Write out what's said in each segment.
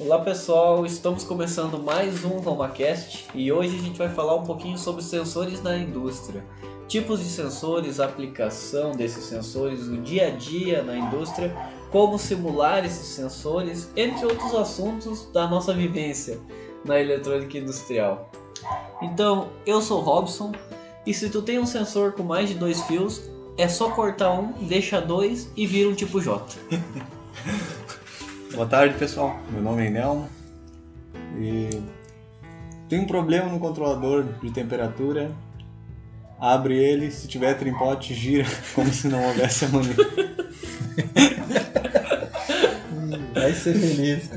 Olá pessoal, estamos começando mais um RomaCast e hoje a gente vai falar um pouquinho sobre sensores na indústria. Tipos de sensores, aplicação desses sensores, o dia a dia na indústria, como simular esses sensores, entre outros assuntos da nossa vivência na eletrônica industrial. Então, eu sou Robson e se tu tem um sensor com mais de dois fios, é só cortar um, deixa dois e vira um tipo J. Boa tarde, pessoal. Meu nome é Nelmo e tem um problema no controlador de temperatura. Abre ele, se tiver trimpote, gira como se não houvesse amanhã. Vai ser feliz.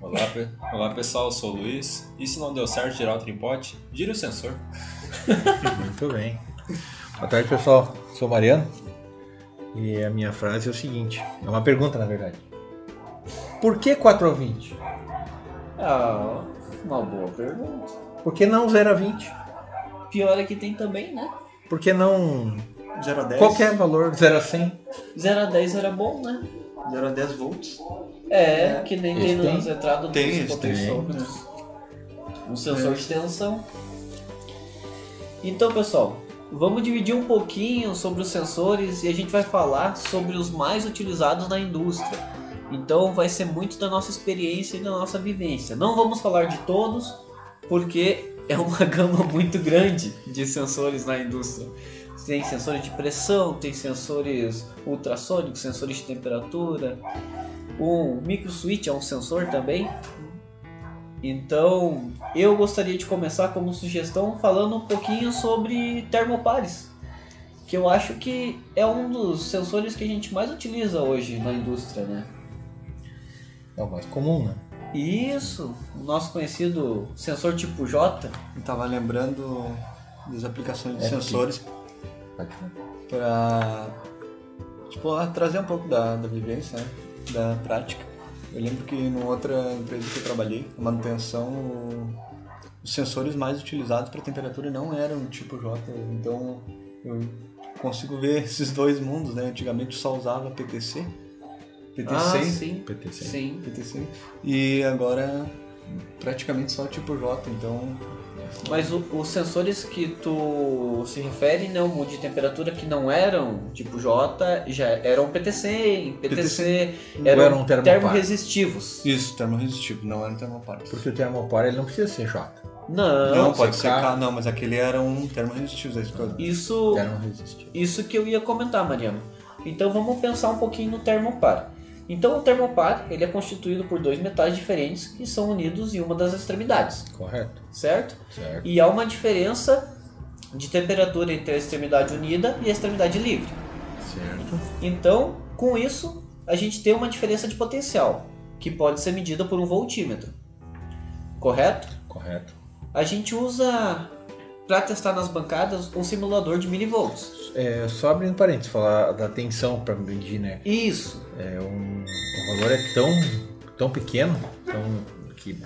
Olá, pe- Olá pessoal, eu sou o Luiz. E se não deu certo girar o tripote, gira o sensor. Muito bem. Boa tarde, pessoal. Sou o Mariano. E a minha frase é o seguinte: é uma pergunta, na verdade. Por que 4 a 20? Ah, uma boa pergunta. Por que não 0 a 20? Pior é que tem também, né? Por que não 0 a 10. qualquer valor, 0 a 100? 0 a 10 era bom, né? 0 a 10 volts. É, que nem tem nas entradas Tem, dos esse tem. potenciômetros. Um sensor de tensão. Então, pessoal, vamos dividir um pouquinho sobre os sensores e a gente vai falar sobre os mais utilizados na indústria. Então, vai ser muito da nossa experiência e da nossa vivência. Não vamos falar de todos, porque é uma gama muito grande de sensores na indústria. Tem sensores de pressão, tem sensores ultrassônicos, sensores de temperatura, um micro switch é um sensor também. Então, eu gostaria de começar como sugestão falando um pouquinho sobre termopares, que eu acho que é um dos sensores que a gente mais utiliza hoje na indústria, né? É o mais comum, né? Isso, o nosso conhecido sensor tipo J. Eu tava lembrando das aplicações de É, sensores para tipo, trazer um pouco da, da vivência, né? da prática. Eu lembro que numa outra empresa que eu trabalhei, a manutenção, o- os sensores mais utilizados para temperatura não eram tipo J, então eu consigo ver esses dois mundos, né? Antigamente só usava PTC, PTC, Ah, sim. PTC. Sim. PTC, e agora praticamente só tipo J, então Mas o- os sensores que tu se refere, né, o de temperatura que não eram tipo J, já eram PTC, PTC, eram, eram termorresistivos. isso, termorresistivo, não era um termopar. Porque o termopar ele não precisa ser J. Não, Não, pode secar. secar, não, mas aquele era um termorresistível, é isso que eu- isso, Termo resistível. isso que eu ia comentar, Mariano. Então vamos pensar um pouquinho no termopar. Então o termopar ele é constituído por dois metais diferentes que são unidos em uma das extremidades, Correto? certo? Certo. E há uma diferença de temperatura entre a extremidade unida e a extremidade livre. Certo. Então, com isso, a gente tem uma diferença de potencial, que pode ser medida por um voltímetro. Correto? Correto. A gente usa para testar nas bancadas um simulador de milivolts. É, só abrindo parênteses, falar da tensão para medir, né? Isso. É um, o valor é tão, tão pequeno, tão que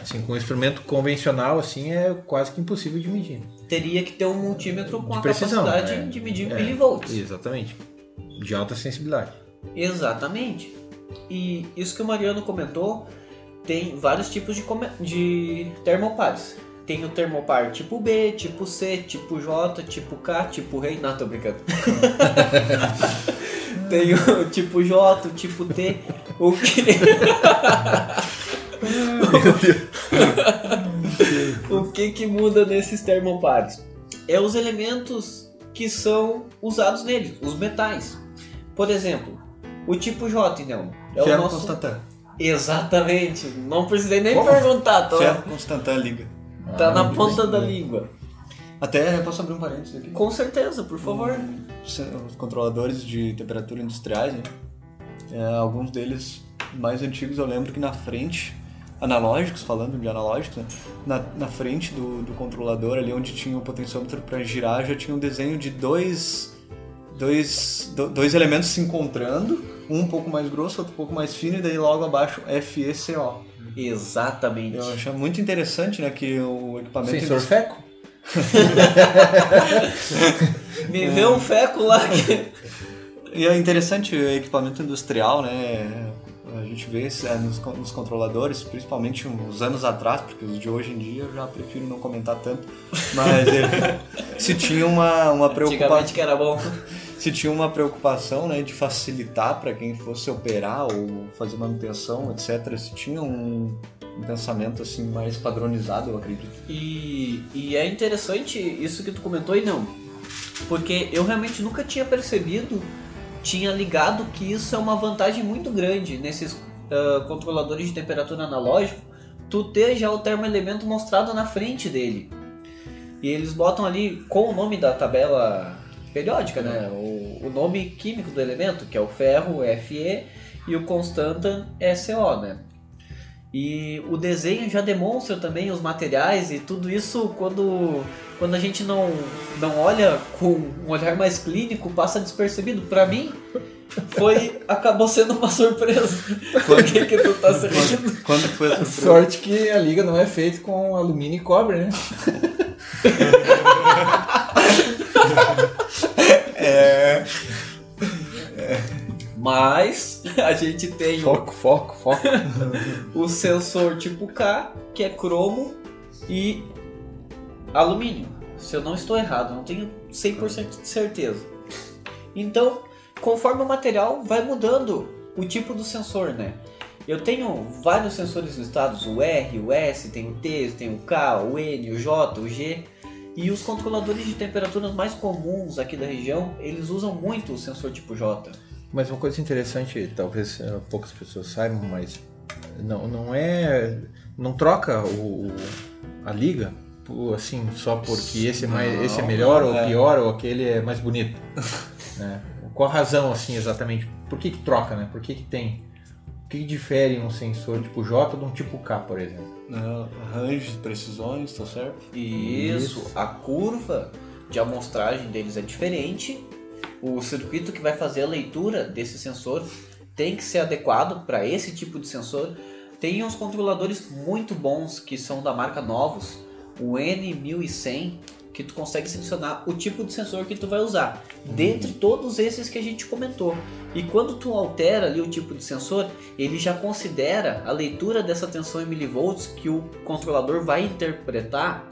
assim com um instrumento convencional assim é quase que impossível de medir. Teria que ter um multímetro com De a precisão, capacidade é. de medir É, milivolts. Exatamente. De alta sensibilidade. Exatamente. E isso que o Mariano comentou, tem vários tipos de, de termopares. Tem o termopar tipo B, tipo C, tipo J, tipo K, tipo Rei. Não, tô brincando. tem o tipo J, o tipo T. O que... o que que muda nesses termopares? É os elementos que são usados neles, os metais. Por exemplo, o tipo J, não. É o Ferro nosso... Constantan. Exatamente. Não precisei nem Como? perguntar, tô... Ferro Constantan liga. tá Ah, na ponta da língua. Até posso abrir um parênteses aqui. Com certeza, por favor. Os os controladores de temperatura industriais, né? É, alguns deles mais antigos eu lembro que na frente, analógicos, falando de analógicos, né? na, na frente do, do controlador, ali onde tinha o potenciômetro para girar, já tinha um desenho de dois, dois, do- dois elementos se encontrando, um um pouco mais grosso, outro um pouco mais fino, e daí logo abaixo FECO. Exatamente. Eu achei muito interessante, né, que o equipamento... Sensor feco? Me vê um feco lá que. E é interessante o equipamento industrial, né? A gente vê é, nos, nos, controladores, principalmente uns anos atrás, porque os de hoje em dia eu já prefiro não comentar tanto, mas ele, se tinha uma, uma preocupação. que era bom. Se tinha uma preocupação né, de facilitar para quem fosse operar ou fazer manutenção, etc. Se tinha um, um pensamento assim mais padronizado, eu acredito. E, e é interessante isso que tu comentou e não, porque eu realmente nunca tinha percebido tinha ligado que isso é uma vantagem muito grande nesses uh, controladores de temperatura analógico, tu ter já o termoelemento mostrado na frente dele. E eles botam ali com o nome da tabela periódica, né? O, o nome químico do elemento, que é o ferro, Fe, e o constanta, SO, né? E o desenho já demonstra também os materiais e tudo isso quando, quando a gente não, não olha com um olhar mais clínico, passa despercebido. Para mim, foi acabou sendo uma surpresa. Por que, que tu tá sentindo? Quando, quando foi a surpresa? Sorte que a liga não é feita com alumínio e cobre, né? é... Mas a gente tem foco, o, foco, foco. o sensor tipo K, que é cromo e alumínio. Se eu não estou errado, não tenho 100% de certeza. Então, conforme o material vai mudando o tipo do sensor, né? Eu tenho vários sensores listados, o R, o S, tem o T, tem o K, o N, o J, o G. E os controladores de temperaturas mais comuns aqui da região, eles usam muito o sensor tipo J. Mas uma coisa interessante, talvez uh, poucas pessoas saibam, mas não, não é. Não troca o, a liga assim só porque esse é, mais, esse é melhor ou é. pior ou aquele é mais bonito. né? Qual a razão assim exatamente? Por que, que troca, né? Por que, que tem? O que, que difere um sensor tipo J de um tipo K, por exemplo? Não, range, precisões, tá certo? Isso, Isso. a curva de amostragem deles é diferente o circuito que vai fazer a leitura desse sensor tem que ser adequado para esse tipo de sensor. Tem uns controladores muito bons que são da marca Novos, o N1100, que tu consegue selecionar o tipo de sensor que tu vai usar, uhum. dentre todos esses que a gente comentou. E quando tu altera ali o tipo de sensor, ele já considera a leitura dessa tensão em milivolts que o controlador vai interpretar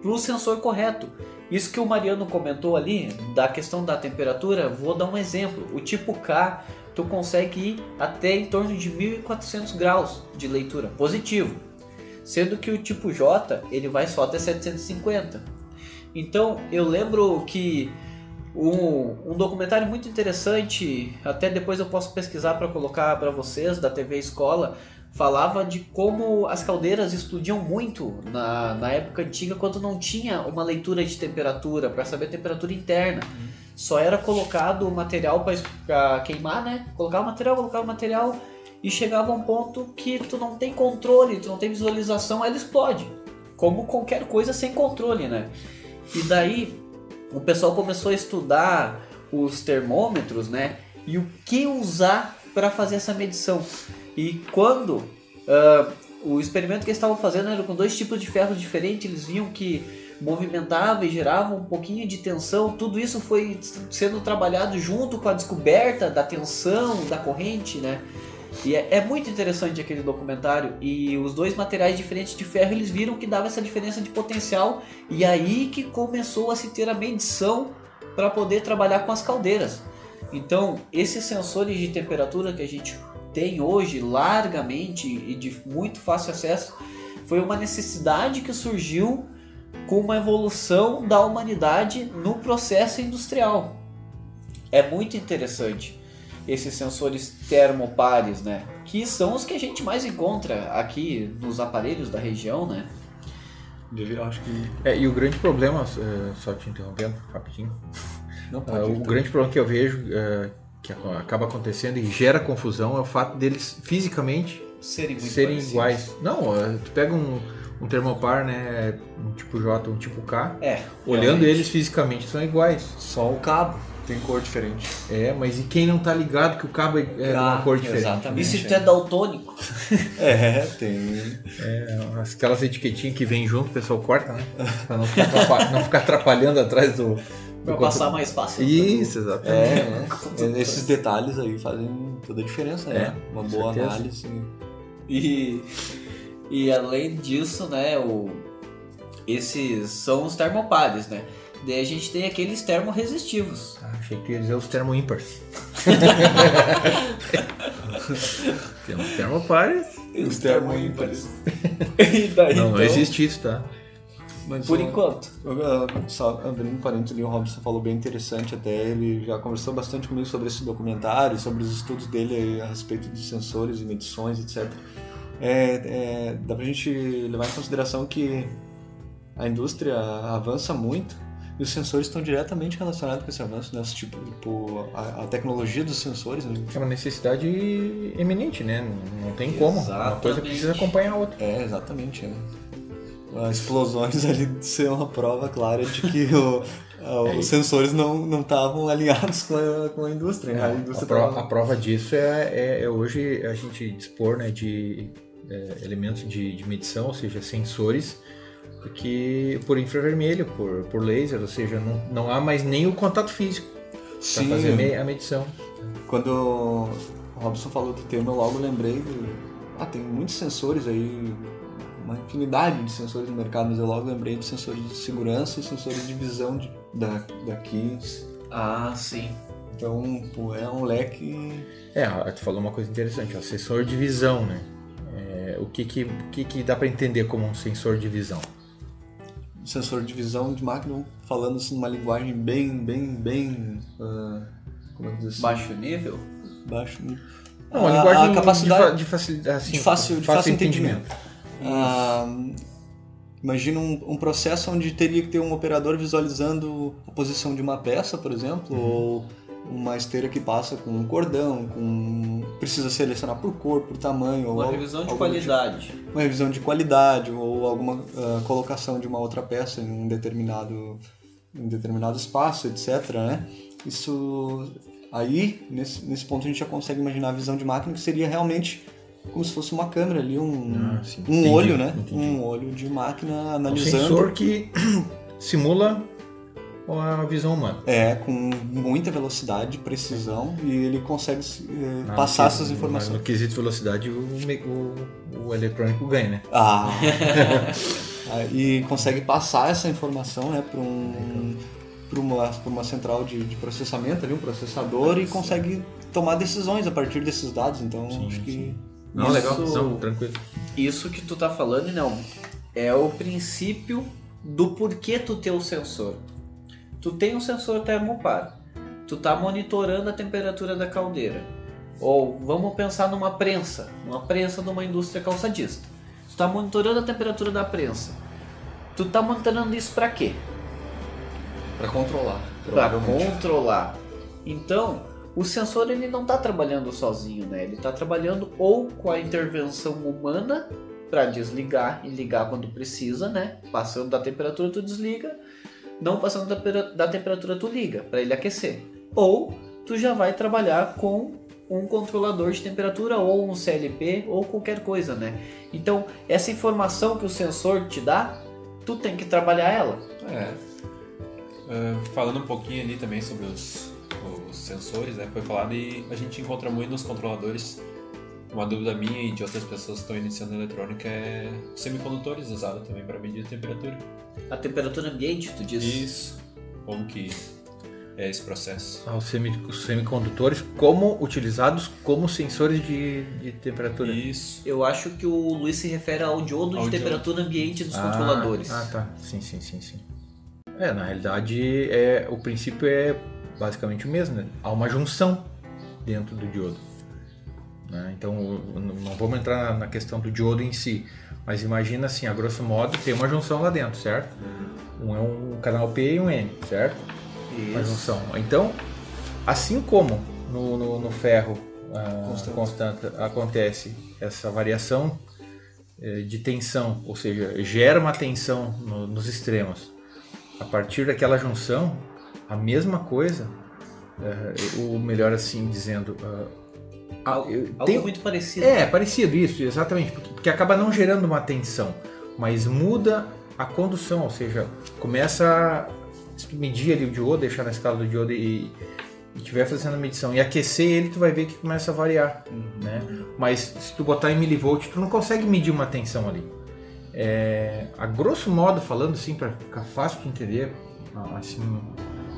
para o sensor correto. Isso que o Mariano comentou ali, da questão da temperatura, vou dar um exemplo. O tipo K, tu consegue ir até em torno de 1400 graus de leitura, positivo. Sendo que o tipo J, ele vai só até 750. Então, eu lembro que um, um documentário muito interessante, até depois eu posso pesquisar para colocar para vocês, da TV Escola, falava de como as caldeiras explodiam muito na, na época antiga quando não tinha uma leitura de temperatura para saber a temperatura interna. Uhum. Só era colocado o material para queimar, né? Colocava o material, colocava o material e chegava a um ponto que tu não tem controle, tu não tem visualização, ela explode. Como qualquer coisa sem controle, né? E daí o pessoal começou a estudar os termômetros, né? E o que usar para fazer essa medição. E quando uh, o experimento que eles estavam fazendo era com dois tipos de ferros diferentes, eles viam que movimentava e gerava um pouquinho de tensão. Tudo isso foi sendo trabalhado junto com a descoberta da tensão da corrente, né? E é, é, muito interessante aquele documentário. E os dois materiais diferentes de ferro eles viram que dava essa diferença de potencial. E aí que começou a se ter a medição para poder trabalhar com as caldeiras. Então, esses sensores de temperatura que a gente tem hoje largamente e de muito fácil acesso foi uma necessidade que surgiu com uma evolução da humanidade no processo industrial. É muito interessante esses sensores termopares, né? Que são os que a gente mais encontra aqui nos aparelhos da região, né? Eu acho que... É, e o grande problema, é, só te interrompendo rapidinho, uh, o grande problema que eu vejo uh, que acaba acontecendo e gera confusão é o fato deles fisicamente serem, serem iguais. Não, tu pega um, um termopar, né, um tipo J, um tipo K, é, olhando realmente. eles fisicamente são iguais. Só o cabo tem cor diferente. É, mas e quem não tá ligado que o cabo é ah, uma cor diferente? Exatamente. E se tu é daltônico? é, tem. É, aquelas etiquetinhas que vem junto, o pessoal corta, né? Pra não ficar, não ficar atrapalhando atrás do, Pra conta- passar mais fácil. Isso, exatamente. É, é, esses detalhes aí fazem toda a diferença, né? É, Uma boa certeza. análise. E, e além disso, né, o, esses são os termopares, né? Daí a gente tem aqueles termorresistivos. Ah, achei que ia dizer os termo ímpares. Temos termopares. Os termoímpares. E daí, Não, não então, existe isso, tá? Mas, Por ó, enquanto. Eu, eu, Só abrindo um parênteses ali, o Robson falou bem interessante até, ele já conversou bastante comigo sobre esse documentário, sobre os estudos dele a respeito de sensores e medições, etc. É, é, dá pra gente levar em consideração que a indústria avança muito e os sensores estão diretamente relacionados com esse avanço, né? Tipo, tipo, a, a tecnologia dos sensores, né? É uma necessidade eminente, né? Não, não tem como. Uma coisa Exatamente. precisa acompanhar a outra. É, exatamente. É. As explosões ali são uma prova clara de que o- a- os sensores não não estavam alinhados com a, com a indústria. né? A A, indústria pro- tava- a prova disso é, é- é hoje a gente dispor né, de é, elementos de, de medição, ou seja, sensores, que por infravermelho, por, por laser, ou seja, não, não há mais nem o contato físico para fazer a medição. quando o Robson falou do termo, eu logo lembrei do. Ah, tem muitos sensores aí, uma infinidade de sensores no mercado, mas eu logo lembrei de sensores de segurança e sensores de visão de, da, da Keys. Ah, sim. Então, pô, é um leque. É, tu falou uma coisa interessante, ó, sensor de visão, né? É, o que que, o que que dá para entender como um sensor de visão? sensor de visão de máquina, falando assim numa linguagem bem, bem, bem. ah, como é que diz assim? Baixo nível? Baixo. Não, a, A- linguagem a capacidade de, fa- de facilidade, assim, de fácil, de fácil entendimento. Ah, imagina um, um processo onde teria que ter um operador visualizando a posição de uma peça, por exemplo, Uhum. ou uma esteira que passa com um cordão, com precisa selecionar por cor, por tamanho, ou Uma algo- revisão de algum qualidade. tipo- uma revisão de qualidade ou alguma ah, colocação de uma outra peça em um determinado em determinado espaço, etc. Né? Isso aí nesse, nesse ponto a gente já consegue imaginar a visão de máquina que seria realmente como se fosse uma câmera ali, um, Ah, sim. um Entendi, olho, né? entendi. Um olho de máquina Um analisando. sensor que simula a visão humana. É, com muita velocidade, precisão, e ele consegue eh, Ah, passar essas informações. No quesito velocidade, o, o, o eletrônico ganha, né? Ah, Ah, e consegue passar essa informação né, para um, pra uma, pra uma central de, de processamento, ali, um processador, e consegue tomar decisões a partir desses dados. Então, Sim, acho que. sim. Não, Isso- legal. Não, tranquilo. Isso que tu tá falando, não, é o princípio do porquê tu ter o sensor. Tu tem um sensor termopar. Tu tá monitorando a temperatura da caldeira. Ou vamos pensar numa prensa, uma prensa de uma indústria calçadista. Tu tá monitorando a temperatura da prensa. Tu tá monitorando isso para quê? Para controlar. Para controlar. Então, o sensor ele não está trabalhando sozinho, né? Ele está trabalhando ou com a intervenção humana para desligar e ligar quando precisa, né? Passando da temperatura tu desliga, não passando da, pera- da temperatura tu liga para ele aquecer. Ou tu já vai trabalhar com um controlador de temperatura ou um CLP ou qualquer coisa, né? Então, essa informação que o sensor te dá, tu tem que trabalhar ela. É. Ah, falando um pouquinho ali também sobre os, os sensores, né? Foi falado e a gente encontra muito nos controladores. Uma dúvida minha e de outras pessoas que estão iniciando eletrônica é semicondutores usados também para medir a temperatura. A temperatura ambiente, tu diz? Isso. Como que é esse processo? Ah, Os, semi- os semicondutores como utilizados como sensores de, de temperatura. Isso. Eu acho que o Luiz se refere ao diodo Ao de diodo. temperatura ambiente dos Ah, controladores. Ah, tá. Sim, sim, sim, sim. É, na realidade, é, o princípio é basicamente o mesmo, né? Há uma junção dentro do diodo. né? Então, não vamos entrar na questão do diodo em si, mas imagina assim, a grosso modo, tem uma junção lá dentro, certo? Um é um canal P e um N, certo? Uma Isso. junção. Então, assim como no, no, no ferro ah, Constante. constante acontece essa variação eh, de tensão, ou seja, gera uma tensão no- nos extremos. A partir daquela junção, a mesma coisa, eh, ou melhor assim dizendo, ah, Algo, tenho- muito parecido. é, parecido isso, exatamente, porque, porque acaba não gerando uma tensão, mas muda a condução, ou seja, começa se tu medir ali o diodo, deixar na escala do diodo e, e tiver fazendo a medição e aquecer ele, tu vai ver que começa a variar, né? Mas se tu botar em milivolt, tu não consegue medir uma tensão ali. É, a grosso modo falando assim, para ficar fácil de entender, assim,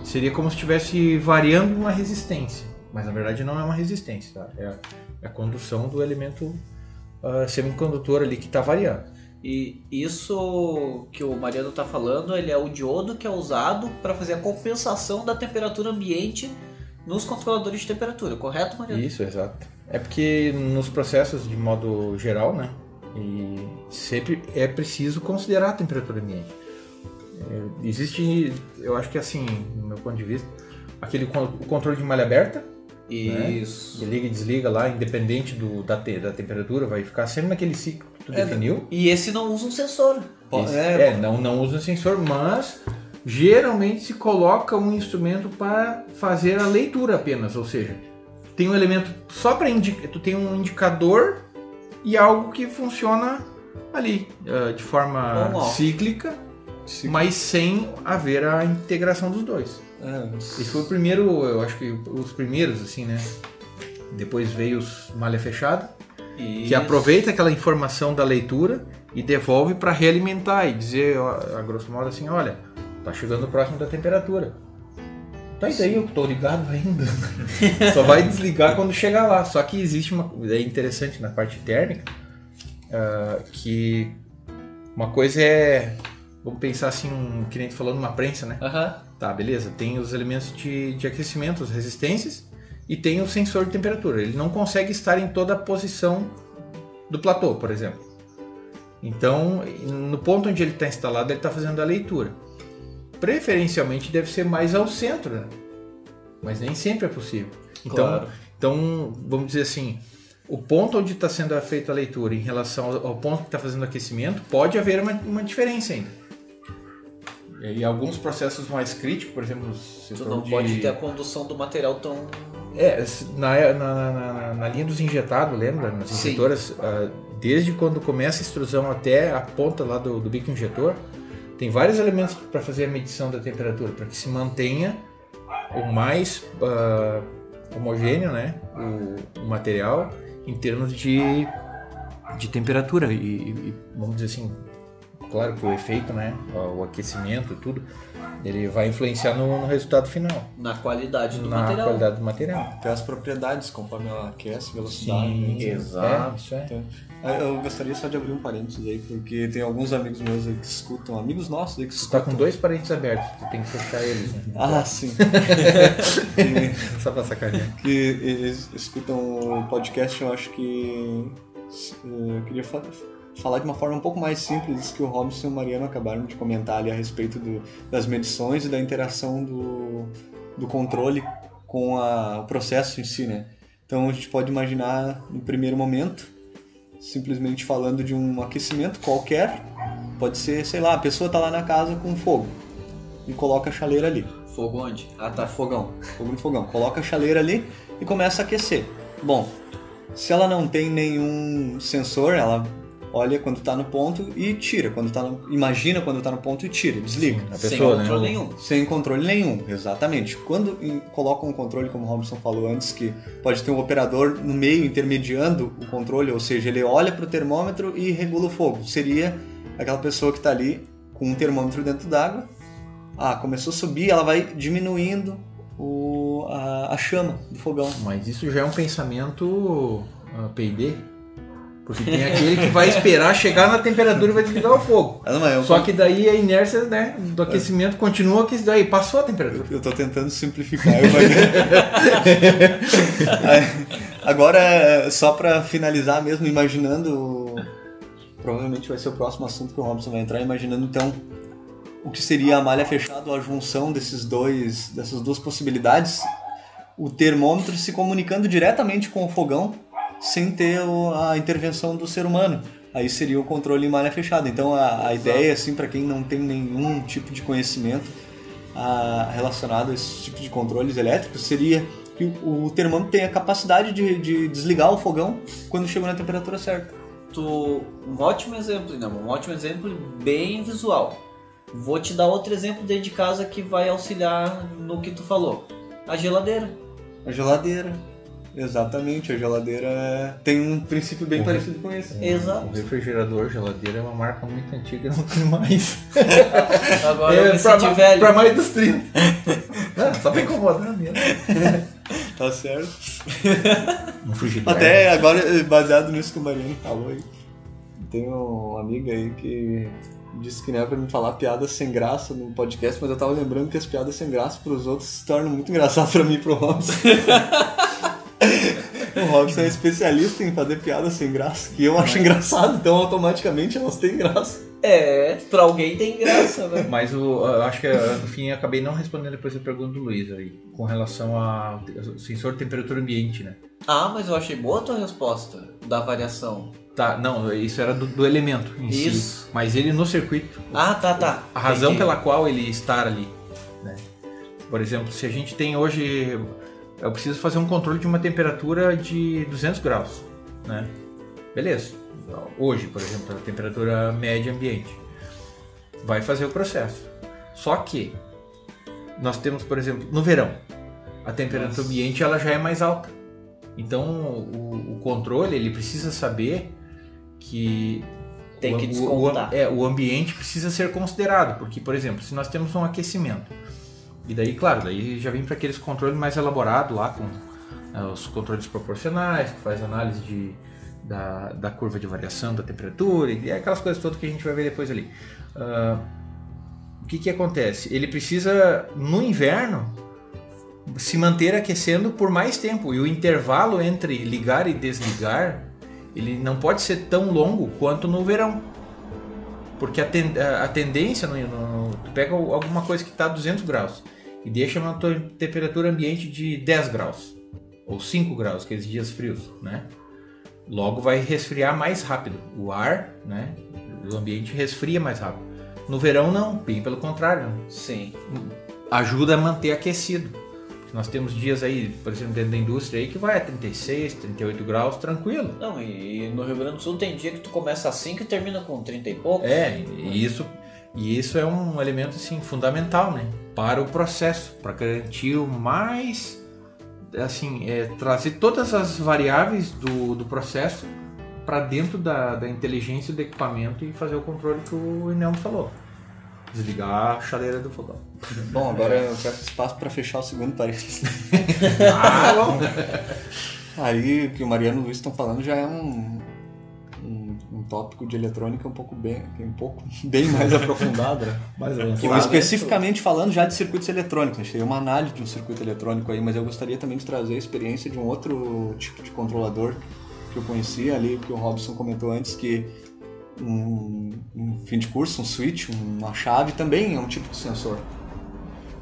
seria como se estivesse variando uma resistência, mas na verdade não é uma resistência, tá? é, é a condução do elemento uh, semicondutor ali que está variando. E isso que o Mariano está falando, ele é o diodo que é usado para fazer a compensação da temperatura ambiente nos controladores de temperatura, correto, Mariano? Isso, exato. É porque nos processos de modo geral, né? E sempre é preciso considerar a temperatura ambiente. É, existe, eu acho que assim, no meu ponto de vista, aquele controle de malha aberta. Isso. Né? Liga e desliga lá, independente do, da, te, da temperatura, vai ficar sempre naquele ciclo que tu É, definiu. E esse não usa um sensor. Esse- É, é, não, não usa sensor, mas geralmente se coloca um instrumento para fazer a leitura apenas, ou seja, tem um elemento só para indicar, tu tem um indicador e algo que funciona ali ah, de forma cíclica, se- mas sem haver a integração dos dois. é, Esse foi o primeiro, eu acho que os primeiros assim, né? Depois veio os malha fechada, que Isso. aproveita aquela informação da leitura e devolve para realimentar e dizer, a grosso modo assim, olha, tá chegando próximo da temperatura. Tá e daí eu tô ligado ainda. Só vai desligar quando chegar lá. Só que existe uma é interessante na parte térmica ah, que uma coisa é vamos pensar assim, um, que nem tu falou numa prensa, né? Aham. Tá, beleza. Tem os elementos de, de aquecimento, as resistências, e tem o sensor de temperatura. Ele não consegue estar em toda a posição do platô, por exemplo. Então, no ponto onde ele está instalado, ele está fazendo a leitura. Preferencialmente deve ser mais ao centro, né? mas nem sempre é possível. Então, Claro. então vamos dizer assim, o ponto onde está sendo feita a leitura em relação ao ao ponto que está fazendo o aquecimento, pode haver uma, uma diferença ainda. E alguns processos mais críticos, por exemplo, Tu não de... pode ter a condução do material tão. É, na, na, na, na- linha dos injetados, lembra? Nas injetoras, ah, desde quando começa a extrusão até a ponta lá do, do bico injetor, tem vários elementos para fazer a medição da temperatura, para que se mantenha o mais ah, homogêneo, né? O, o material em termos de, de temperatura. E- e, vamos dizer assim, claro que o efeito, né? O aquecimento, tudo, ele vai influenciar no, no resultado final, na qualidade do na material. qualidade do material. até as propriedades, conforme ela aquece, velocidade. Sim, né? exato. É, isso é. Então, eu gostaria só de abrir um parênteses aí, porque tem alguns amigos meus aí que escutam, amigos nossos aí que Tu tá escutam. com dois parentes abertos, tu tem que fechar eles, né? Ah, sim. que, Só pra sacanear. que eles escutam o podcast, eu acho que. eh, Eu queria fa- falar de uma forma um pouco mais simples que o Robson e o Mariano acabaram de comentar ali a respeito do- das medições e da interação do, do controle com a- o processo em si, né? Então a gente pode imaginar no primeiro momento, simplesmente falando de um aquecimento qualquer, pode ser, sei lá, a pessoa tá lá na casa com fogo e coloca a chaleira ali. Fogo onde? Ah, tá. Fogão, fogo no fogão. Coloca a chaleira ali e começa a aquecer. Bom, se ela não tem nenhum sensor, ela olha quando tá no ponto e tira. Quando tá no... Imagina quando tá no ponto e tira, desliga. A Sem pessoa, né? controle o- nenhum. Sem controle nenhum, exatamente. Quando em- colocam um controle, como o Robson falou antes, que pode ter um operador no meio intermediando o controle, ou seja, ele olha para o termômetro e regula o fogo. Seria aquela pessoa que está ali com um termômetro dentro d'água. Ah, começou a subir, ela vai diminuindo o, a, a chama do fogão. Mas isso já é um pensamento ah, P&D. Porque tem aquele que vai esperar chegar na temperatura e vai desligar o fogo. Ah, não, Só que daí a inércia né, do aquecimento continua que daí passou a temperatura. Eu tô tentando simplificar. Agora, só pra finalizar mesmo, imaginando. Provavelmente vai ser o próximo assunto que o Robson vai entrar, imaginando então o que seria a malha fechada ou a junção desses dois, dessas duas possibilidades. O termômetro se comunicando diretamente com o fogão sem ter a intervenção do ser humano. Aí seria o controle em malha fechada. Então a, a ideia, assim, para quem não tem nenhum tipo de conhecimento, a- relacionado a esse tipo de controles elétricos seria que o, o termômetro tem a capacidade de, de desligar o fogão quando chegou na temperatura certa. Tu, um ótimo exemplo, né? Um ótimo exemplo bem visual. Vou te dar outro exemplo dentro de casa que vai auxiliar no que tu falou. A geladeira. A geladeira. Exatamente, a geladeira é- tem um princípio bem Uhum. parecido com esse. Exato. O refrigerador, geladeira é uma marca muito antiga, não tem mais. Agora eu me É, pra, senti ma- velho. pra mais dos 30. Não, só pra incomodar mesmo. Tá certo. Um frigideira. Até agora, baseado nisso que o Mariano falou aí, tem uma amiga aí que disse que não é pra me falar piadas sem graça no podcast, mas eu tava lembrando que as piadas sem graça pros outros se tornam muito engraçadas pra mim e pro Robson. O Robson é especialista em fazer piadas sem graça, que eu acho engraçado, então automaticamente elas têm graça. É, pra alguém tem graça, né? Mas o, eu acho que eh, no fim eu acabei não respondendo depois a pergunta do Luiz aí, com relação ao sensor de temperatura ambiente, né? Ah, mas eu achei boa a tua resposta da variação. Tá, não, isso era do, do elemento em Isso. si. Mas ele no circuito, Ah, tá, tá. a razão Entendi. pela qual ele está ali. Né? Por exemplo, se a gente tem hoje. Eu preciso fazer um controle de uma temperatura de 200 graus. Né? Beleza. Hoje, por exemplo, a temperatura média ambiente. Vai fazer o processo. Só que nós temos, por exemplo, no verão, a temperatura Nossa. ambiente ela já é mais alta. Então o, o controle ele precisa saber que Tem o- que descontar. O, é, o ambiente precisa ser considerado, porque, por exemplo, se nós temos um aquecimento, e daí, claro, daí já vem para aqueles controles mais elaborados lá, com né, os controles proporcionais, que faz análise de, da, da curva de variação da temperatura, e aquelas coisas todas que a gente vai ver depois ali. Ah, o que, que acontece? Ele precisa, no inverno, se manter aquecendo por mais tempo, e o intervalo entre ligar e desligar ele não pode ser tão longo quanto no verão. Porque a, ten- a- a tendência, no, no- tu pega alguma coisa que está a 200 graus e deixa uma temperatura ambiente de 10 graus ou 5 graus, aqueles dias frios, né? Logo vai resfriar mais rápido. O ar, né? O ambiente resfria mais rápido. No verão não, bem pelo contrário. né? Sim. Ajuda a manter aquecido. Nós temos dias aí, por exemplo, dentro da indústria aí que vai a 36, 38 graus, tranquilo. Não, e no Rio Grande do Sul tem dia que tu começa a 5 e termina com 30 e pouco. É, e isso, e isso é um elemento assim fundamental, né? Para o processo, para garantir o mais, assim, é, trazer todas as variáveis do, do processo para dentro da, da inteligência do equipamento e fazer o controle que o Inelmo falou. Desligar a chaleira do fogão. Bom, agora eu peço espaço para fechar o segundo parênteses. Ah, bom. Aí o que o Mariano e o Luiz estão falando já é um tópico de eletrônica um pouco bem, um pouco bem mais aprofundado, né? Mais avançado. especificamente falando já de circuitos eletrônicos, a gente teria uma análise de um circuito eletrônico aí, mas eu gostaria também de trazer a experiência de um outro tipo de controlador que eu conhecia ali, que o Robson comentou antes, que um, um fim de curso, um switch, uma chave também é um tipo de sensor.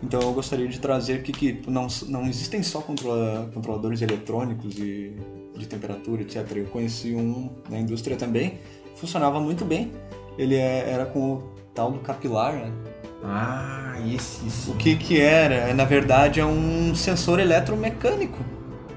Então eu gostaria de trazer aqui que não, não existem só controla- controladores eletrônicos e de temperatura, etc. Eu conheci um na indústria também, funcionava muito bem. Ele é- era com o tal do capilar, né? Ah, isso, isso. O que que era? É, Na verdade é um sensor eletromecânico.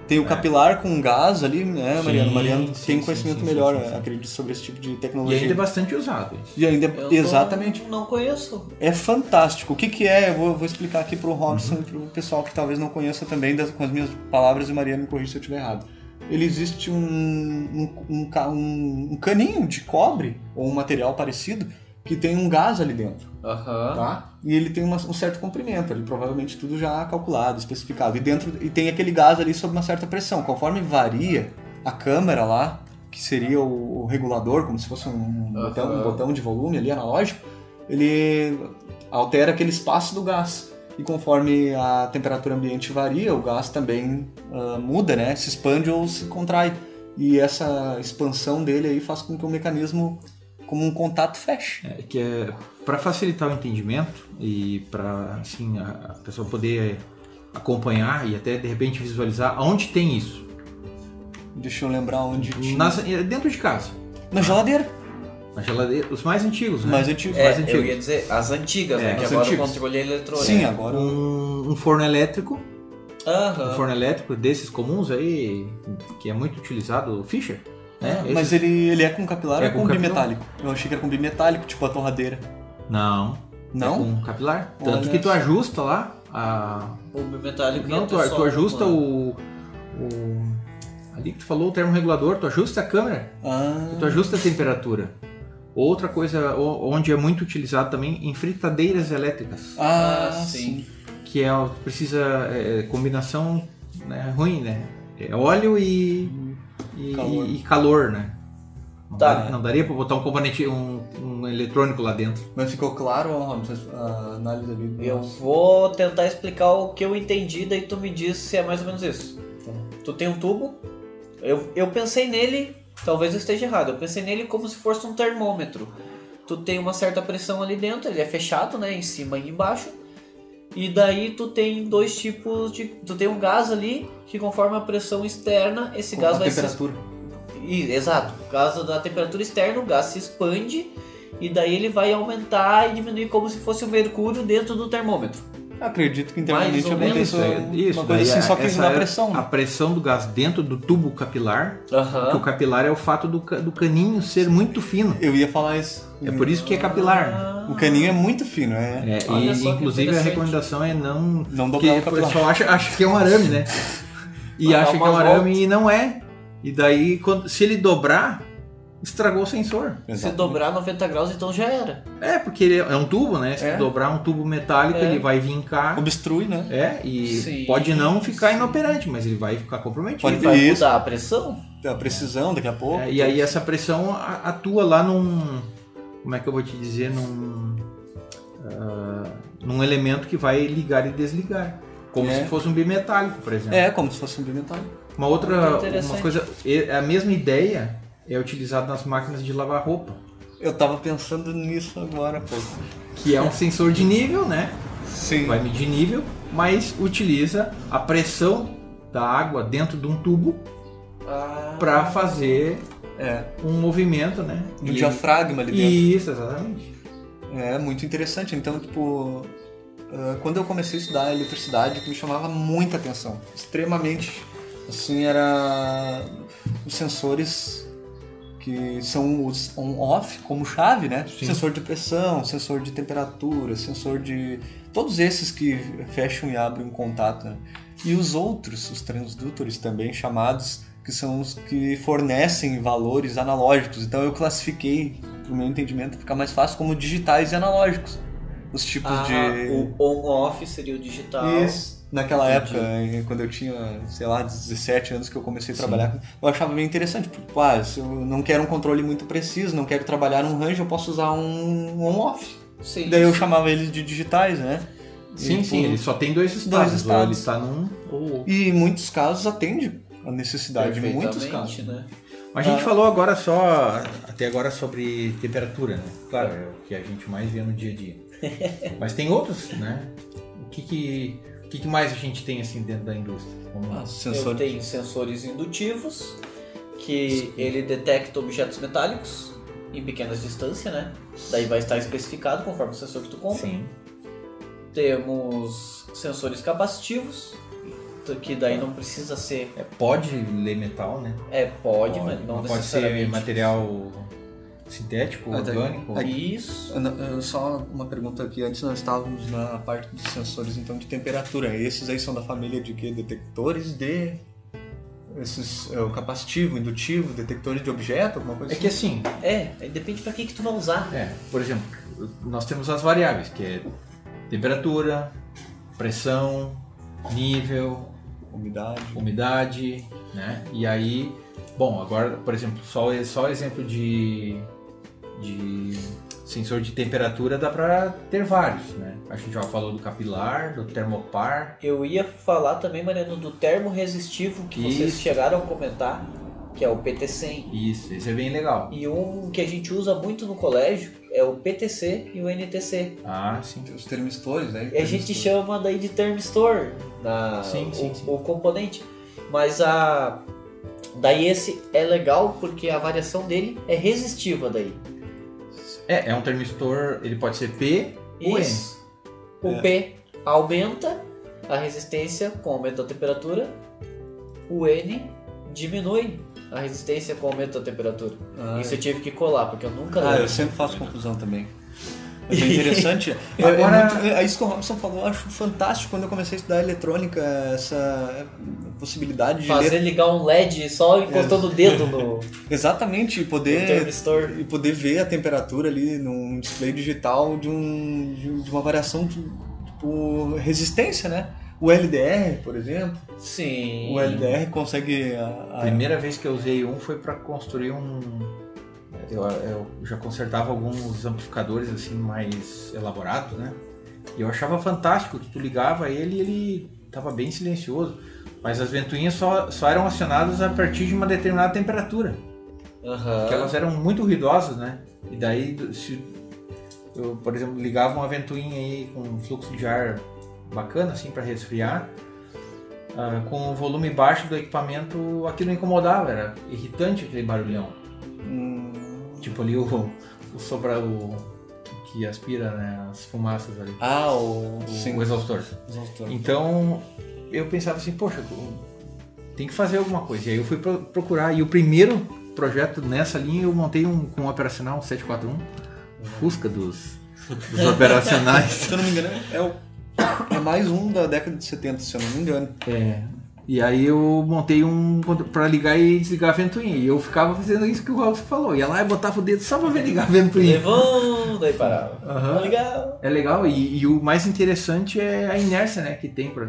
Tem o capilar com gás ali, né, Sim, Mariano? Mariano sim, tem conhecimento sim, melhor, sim, sim, sim. acredito, sobre esse tipo de E tecnologia. ainda é bastante usado. isso. E ainda- não- exatamente. Não conheço. É fantástico. O que, que é? Eu vou, vou explicar aqui pro Robson e pro pessoal que talvez não conheça também das, com as minhas palavras e Mariana me corrija se eu estiver errado. Ele existe um, um, um, um- caninho de cobre ou um material parecido que tem um gás ali dentro, Aham. tá? E ele tem uma- um certo comprimento, ali provavelmente tudo já calculado, especificado. E dentro e tem aquele gás ali sob uma certa pressão. Conforme varia a câmera lá, que seria o, o regulador, como se fosse um, Aham. botão, um botão de volume ali analógico, ele altera aquele espaço do gás. E conforme a temperatura ambiente varia, o gás também ah, muda, né? Se expande ou se contrai. E essa expansão dele aí faz com que o mecanismo, como um contato, feche. É, que é para facilitar o entendimento e para assim a, a pessoa poder acompanhar e até de repente visualizar aonde tem isso. Deixa eu lembrar onde tinha. Nas- dentro de casa, Na geladeira. Na geladeira, os mais antigos, né? Mais antigo. É, mais eu antigos. ia dizer as antigas, É, né? Que as agora antigas. o controle é eletrônico. Sim, agora. Um, um forno elétrico, um Aham. forno elétrico desses comuns aí que é muito utilizado, o Fischer, né? Esses- mas ele, ele é com capilar É ou é com com bimetálico? Eu achei que era com bimetálico, tipo a torradeira. não, Não? É com capilar. Tanto Olha que tu ajusta lá a. O metálico ia Não, tu, tu ajusta o, o. Ali que tu falou, o termorregulador, tu ajusta a câmera, Ah, tu ajusta a temperatura. Outra coisa onde é muito utilizado também em fritadeiras elétricas, ah, Ah, sim. que é precisa é, combinação né, ruim, né? É óleo e e Calor. e- e calor, né? Não, Tá. daria, não daria pra botar um componente, um, um eletrônico lá dentro. Mas ficou claro, a análise ali? Eu vou tentar explicar o que eu entendi, daí tu me diz se é mais ou menos isso. Tá. Tu tem um tubo, eu, eu pensei nele, talvez eu esteja errado, eu pensei nele como se fosse um termômetro. Tu tem uma certa pressão ali dentro, ele é fechado, né, em cima e embaixo. E daí tu tem dois tipos de. Tu tem um gás ali que conforme a pressão externa, esse Com gás vai se temperatura. e- Exato. Por causa da temperatura externa, o gás se expande e daí ele vai aumentar e diminuir como se fosse o mercúrio dentro do termômetro. Acredito que internamente aconteça é, isso, uma coisa assim, só que na é pressão. A né? pressão do gás dentro do tubo capilar, que o capilar é o fato do, do caninho ser muito fino. Eu ia falar isso. É por isso que é capilar. né? O caninho é muito fino, é. É, e, inclusive a recomendação é não. Não Porque dobrar o o capilar. pessoal acha, acha que é um arame, né? E acha que é um arame volta. e não é. E daí, quando, se ele dobrar, estragou o sensor. Se Exatamente. dobrar 90 graus, então já era. É, porque ele é um tubo, né? Se É. dobrar um tubo metálico, É. ele vai vincar. Obstrui, né? É, e Sim, pode não ficar inoperante, mas ele vai ficar comprometido. Pode- vai Isso. mudar a pressão? A precisão daqui a pouco. É, e aí essa pressão atua lá num. Como é que eu vou te dizer? Num. ah, num elemento que vai ligar e desligar. Como É. se fosse um bimetálico, por exemplo. É, como se fosse um bimetálico. Uma outra. Uma coisa. e- A mesma ideia é utilizada nas máquinas de lavar roupa. Eu tava pensando nisso agora, pô. Que é um sensor de nível, né? Sim. Vai medir nível, mas utiliza a pressão da água dentro de um tubo Ah, para fazer É. um movimento, né? Do E- diafragma ali dentro. Isso, exatamente. É muito interessante. Então, tipo, ah, quando eu comecei a estudar eletricidade, me chamava muita atenção, extremamente, assim, era os sensores que são os on-off como chave, né? Sim. Sensor de pressão, sensor de temperatura, sensor de todos esses que fecham e abrem um contato, né? E os outros, os transdutores também chamados, que são os que fornecem valores analógicos. Então eu classifiquei, pro meu entendimento, ficar mais fácil como digitais e analógicos. Os tipos ah, de O on-off seria o digital. isso. Naquela Entendi. época, eh, quando eu tinha, sei lá, 17 anos que eu comecei a Sim. trabalhar, eu achava bem interessante. Porque, ah, se eu não quero um controle muito preciso, não quero trabalhar num range, eu posso usar um on-off. Sim, Daí eu sim. chamava eles de digitais, né? Sim, E, sim, pô, ele só tem dois estados. estados. Ou ele está num ou. E em muitos casos atende a necessidade, em muitos Perfeitamente, casos. né? Mas a gente Ah. falou agora só, até agora, sobre temperatura, né? Claro, é o que a gente mais vê no dia a dia. Mas tem outros, né? O que que, que que mais a gente tem assim dentro da indústria? Vamos lá. Ah, Eu tenho sensores indutivos, que ele detecta objetos metálicos em pequenas distâncias, né? Daí vai estar especificado conforme o sensor que tu compra. Sim. Temos sensores capacitivos, que daí não precisa ser. É, pode ler metal, né? É, pode, mas não pode ser material sintético, orgânico. Isso. Ana, eh, Só uma pergunta aqui. Antes nós estávamos na parte dos sensores então de temperatura. Esses aí são da família de quê? Detectores de. Esses, é, o capacitivo, indutivo, detectores de objeto, alguma coisa É que assim, É, aí depende pra que, que tu vai usar. é, por exemplo, nós temos as variáveis, que é temperatura, pressão, nível, Umidade. umidade, né? E aí, bom, agora, por exemplo, só só exemplo de de sensor de temperatura dá para ter vários, né? A gente já falou do capilar, do termopar, Eu ia falar também, Mariano, do termo resistivo que vocês Isso. chegaram a comentar, que é o PT100. isso, esse é bem legal. E um que a gente usa muito no colégio é o PTC e o NTC. Ah, sim. Os termistores, né? E a gente chama daí de termistor na, Sim, o, sim, sim. o componente. Mas a daí esse é legal porque a variação dele é resistiva daí. É, é um termistor, ele pode ser P ou N. O É. P aumenta a resistência com o aumento da temperatura. O N diminui a resistência com o aumento da temperatura. Ah, Isso eu tive que colar, porque eu nunca Ah, lembro. eu sempre faço confusão também. É bem interessante. É, Agora- é, é isso que o Robson falou, eu acho fantástico quando eu comecei a estudar eletrônica, essa possibilidade de Fazer ler. ligar um LED só encostando o dedo no, Exatamente, e poder, e poder ver a temperatura ali num display digital de, um, de, de uma variação de tipo, resistência, né? O LDR, por exemplo, Sim. o LDR consegue. A, A a- primeira vez que eu usei um foi para construir um. Eu, eu já consertava alguns amplificadores assim mais elaborados, né? E eu achava fantástico que tu ligava ele e ele tava bem silencioso. Mas as ventoinhas só, só eram acionadas a partir de uma determinada temperatura. Porque elas eram muito ruidosas, né? E daí, se eu, por exemplo, ligava uma ventoinha aí com um fluxo de ar bacana, assim, para resfriar, ah, com o volume baixo do equipamento, aquilo incomodava, era irritante aquele barulhão. Hum, Tipo ali o, o sobra o que aspira né, as fumaças ali, ah, o. o, o exaustor. Então eu pensava assim, poxa, tem que fazer alguma coisa. E aí eu fui pro- procurar. E o primeiro projeto nessa linha eu montei um com um operacional um 741, Fusca dos, dos operacionais. Se eu não me engano, é, o, é mais um da década de 70, se eu não me engano. É. E aí eu montei um pra ligar e desligar a ventoinha. E eu ficava fazendo isso que o Ralf falou. Ia lá e botava o dedo só pra ver ligar a ventoinha. Levando, daí parava. Aham. Legal. É legal. E, e o mais interessante é a inércia né, que tem pra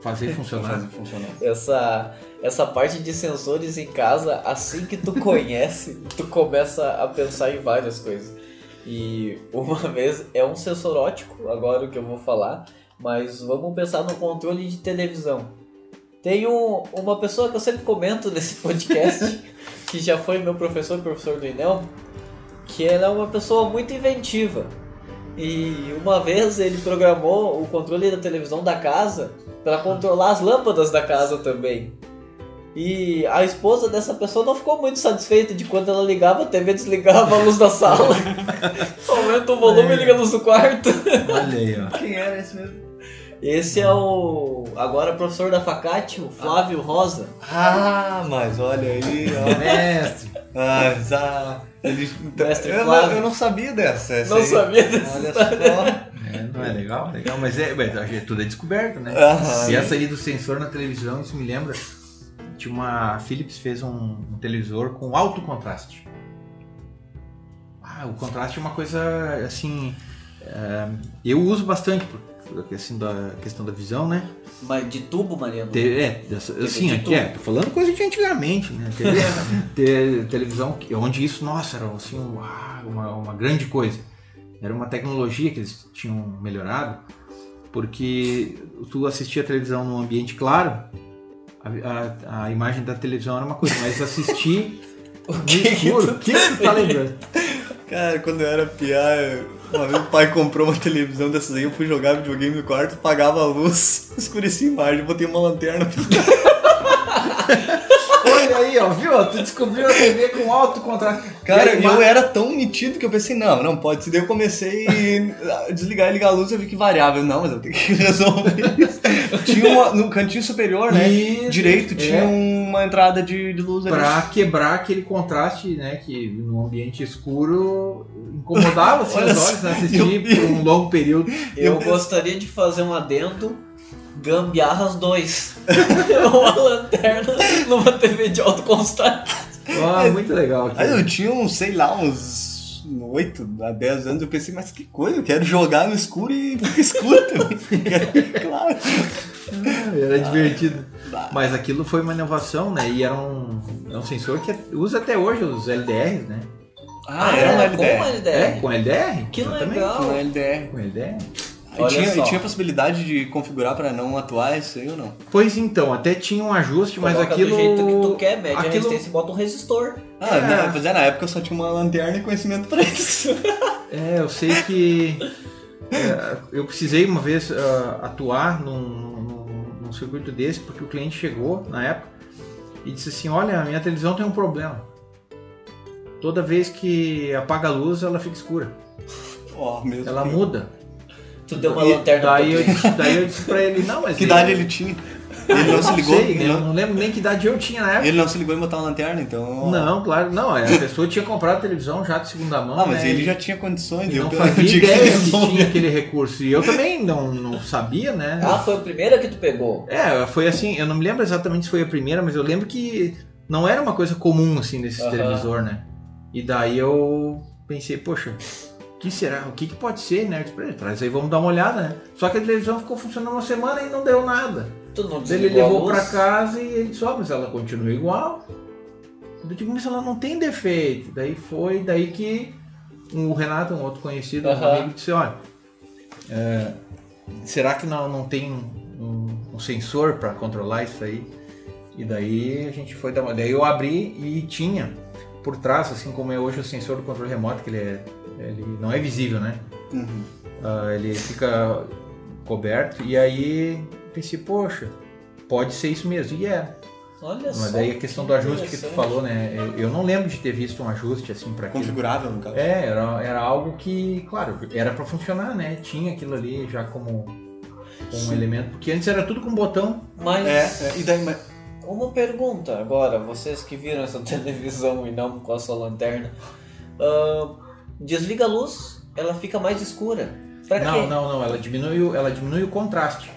fazer funcionar. Fazer funcionar. Essa, essa parte de sensores em casa, assim que tu conhece, tu começa a pensar em várias coisas. E uma vez é um sensor ótico, agora o que eu vou falar, mas vamos pensar no controle de televisão. Tem um- uma pessoa que eu sempre comento nesse podcast, que já foi meu professor, professor do Inel, que ela é uma pessoa muito inventiva. E uma vez ele programou o controle da televisão da casa para controlar as lâmpadas da casa também. E a esposa dessa pessoa não ficou muito satisfeita de quando ela ligava a TV, desligava a luz da sala. Aumenta o volume e liga a luz do quarto. Olha aí, ó. Quem era esse mesmo? Esse é o agora professor da Facate, o Flávio Rosa. Ah, mas olha aí, ó. Mestre. Ah, já. Ele, Mestre eu, não, Flávio. eu não sabia dessa. essa Não aí. sabia dessa Olha história. só. É, não é legal? Legal, mas é, mas é- tudo é descoberto, né? Aham. E essa aí do sensor na televisão, isso me lembra. Tinha uma. A Philips fez um, um televisor com alto contraste. Ah, o contraste é uma coisa assim. é, eu uso bastante por por questão da questão da visão, né? Mas de tubo, Mariano. Te- é, dessa- assim, de aqui, tubo. é, tô falando coisa de antigamente, né? Tele- te- televisão, onde isso, nossa, era assim, ah, uma, uma grande coisa. Era uma tecnologia que eles tinham melhorado, porque tu assistia a televisão num ambiente claro, a, a- a imagem da televisão era uma coisa, mas assistir no que escuro, o que que tu tá lembrando? Cara, quando eu era piá, uma vez o pai comprou uma televisão dessas aí, eu fui jogar videogame no quarto, apagava a luz, escurecia a imagem, botei uma lanterna. Olha aí, ó, viu? Tu descobriu a TV com alto contraste. Cara, E eu era tão metido que eu pensei, não, não pode ser. Daí eu comecei a desligar e ligar a luz e eu vi que variava. Eu, não, mas eu tenho que resolver isso. Tinha uma, no cantinho superior, né? Isso, Direito, é. tinha uma entrada de, de luz ali. Pra quebrar aquele contraste, né? Que no ambiente escuro incomodava assim, os olhos, né, assistir eu- por um longo período. Eu gostaria de fazer um adendo. Gambiarras 2. uma lanterna numa TV de alto contraste. Ah, muito legal. aqui. Aí eu tinha uns, sei lá, uns 8 a 10 anos, eu pensei, mas que coisa, eu quero jogar no escuro e fica escuro também. claro. Era divertido. Mas aquilo foi uma inovação, né? E era um, é um sensor que usa até hoje os LDRs, né? Ah, era um com LDR. LDR. É, com LDR? Que Exatamente. legal. Um LDR. Com LDR. E tinha, e tinha a possibilidade de configurar pra não atuar isso aí ou não? Pois então, até tinha um ajuste, mas Coloca aquilo. do jeito que tu quer, mede a aquilo- resistência e bota um resistor. Ah, É. na, pois é, na época eu só tinha uma lanterna e conhecimento pra isso. É, eu sei que é, eu precisei uma vez ah, atuar num, num, num circuito desse, porque o cliente chegou na época e disse assim, olha, a minha televisão tem um problema. Toda vez que apaga a luz, ela fica escura. Ó, meu Ela Deus. muda. Tu deu uma E lanterna daí, pra eu, disse- daí eu disse pra ele, não, mas Que idade ele tinha? Ele não se ligou, sei, ele não- não lembro nem que idade eu tinha na época. Ele não se ligou em botar uma lanterna, então. Não, claro, não. A pessoa tinha comprado a televisão já de segunda mão. Ah, mas né, ele e- já tinha condições. e eu não fazia que ideia que resolvi. tinha aquele recurso. E eu também não, não sabia, né? Ah, foi a primeira que tu pegou. É, foi assim, eu não me lembro exatamente se foi a primeira, mas eu lembro que não era uma coisa comum assim nesse Aham. televisor, né? E daí eu pensei, poxa, que será? O que, que pode ser, né? Eu pra ele, Traz aí, vamos dar uma olhada, né? Só que a televisão ficou funcionando uma semana e não deu nada. Tu não ele levou pra casa e ele disse, ó, mas ela continua igual. Eu digo, mas ela não tem defeito. Daí foi, daí que o Renato, um outro conhecido, um amigo, disse, olha, é, será que não, não tem um, um sensor para controlar isso aí? E daí a gente foi dar uma... Daí eu abri e tinha por trás, assim como é hoje o sensor do controle remoto, que ele, é, ele não é visível, né? Uhum. Ah, ele fica coberto e aí pensei, poxa, pode ser isso mesmo. E é. Olha só. Mas daí a questão do ajuste que tu falou, né? Eu, eu não lembro de ter visto um ajuste assim para aquilo. Configurável, no caso. É, era, era algo que, claro, era para funcionar, né? Tinha aquilo ali já como um elemento, porque antes era tudo com botão. Mas É, é, e daí, mas, uma pergunta agora, vocês que viram essa televisão e não com a sua lanterna. Ah, desliga a luz, ela fica mais escura. Pra não, quê? não, não, ela diminui, o- ela diminui o contraste.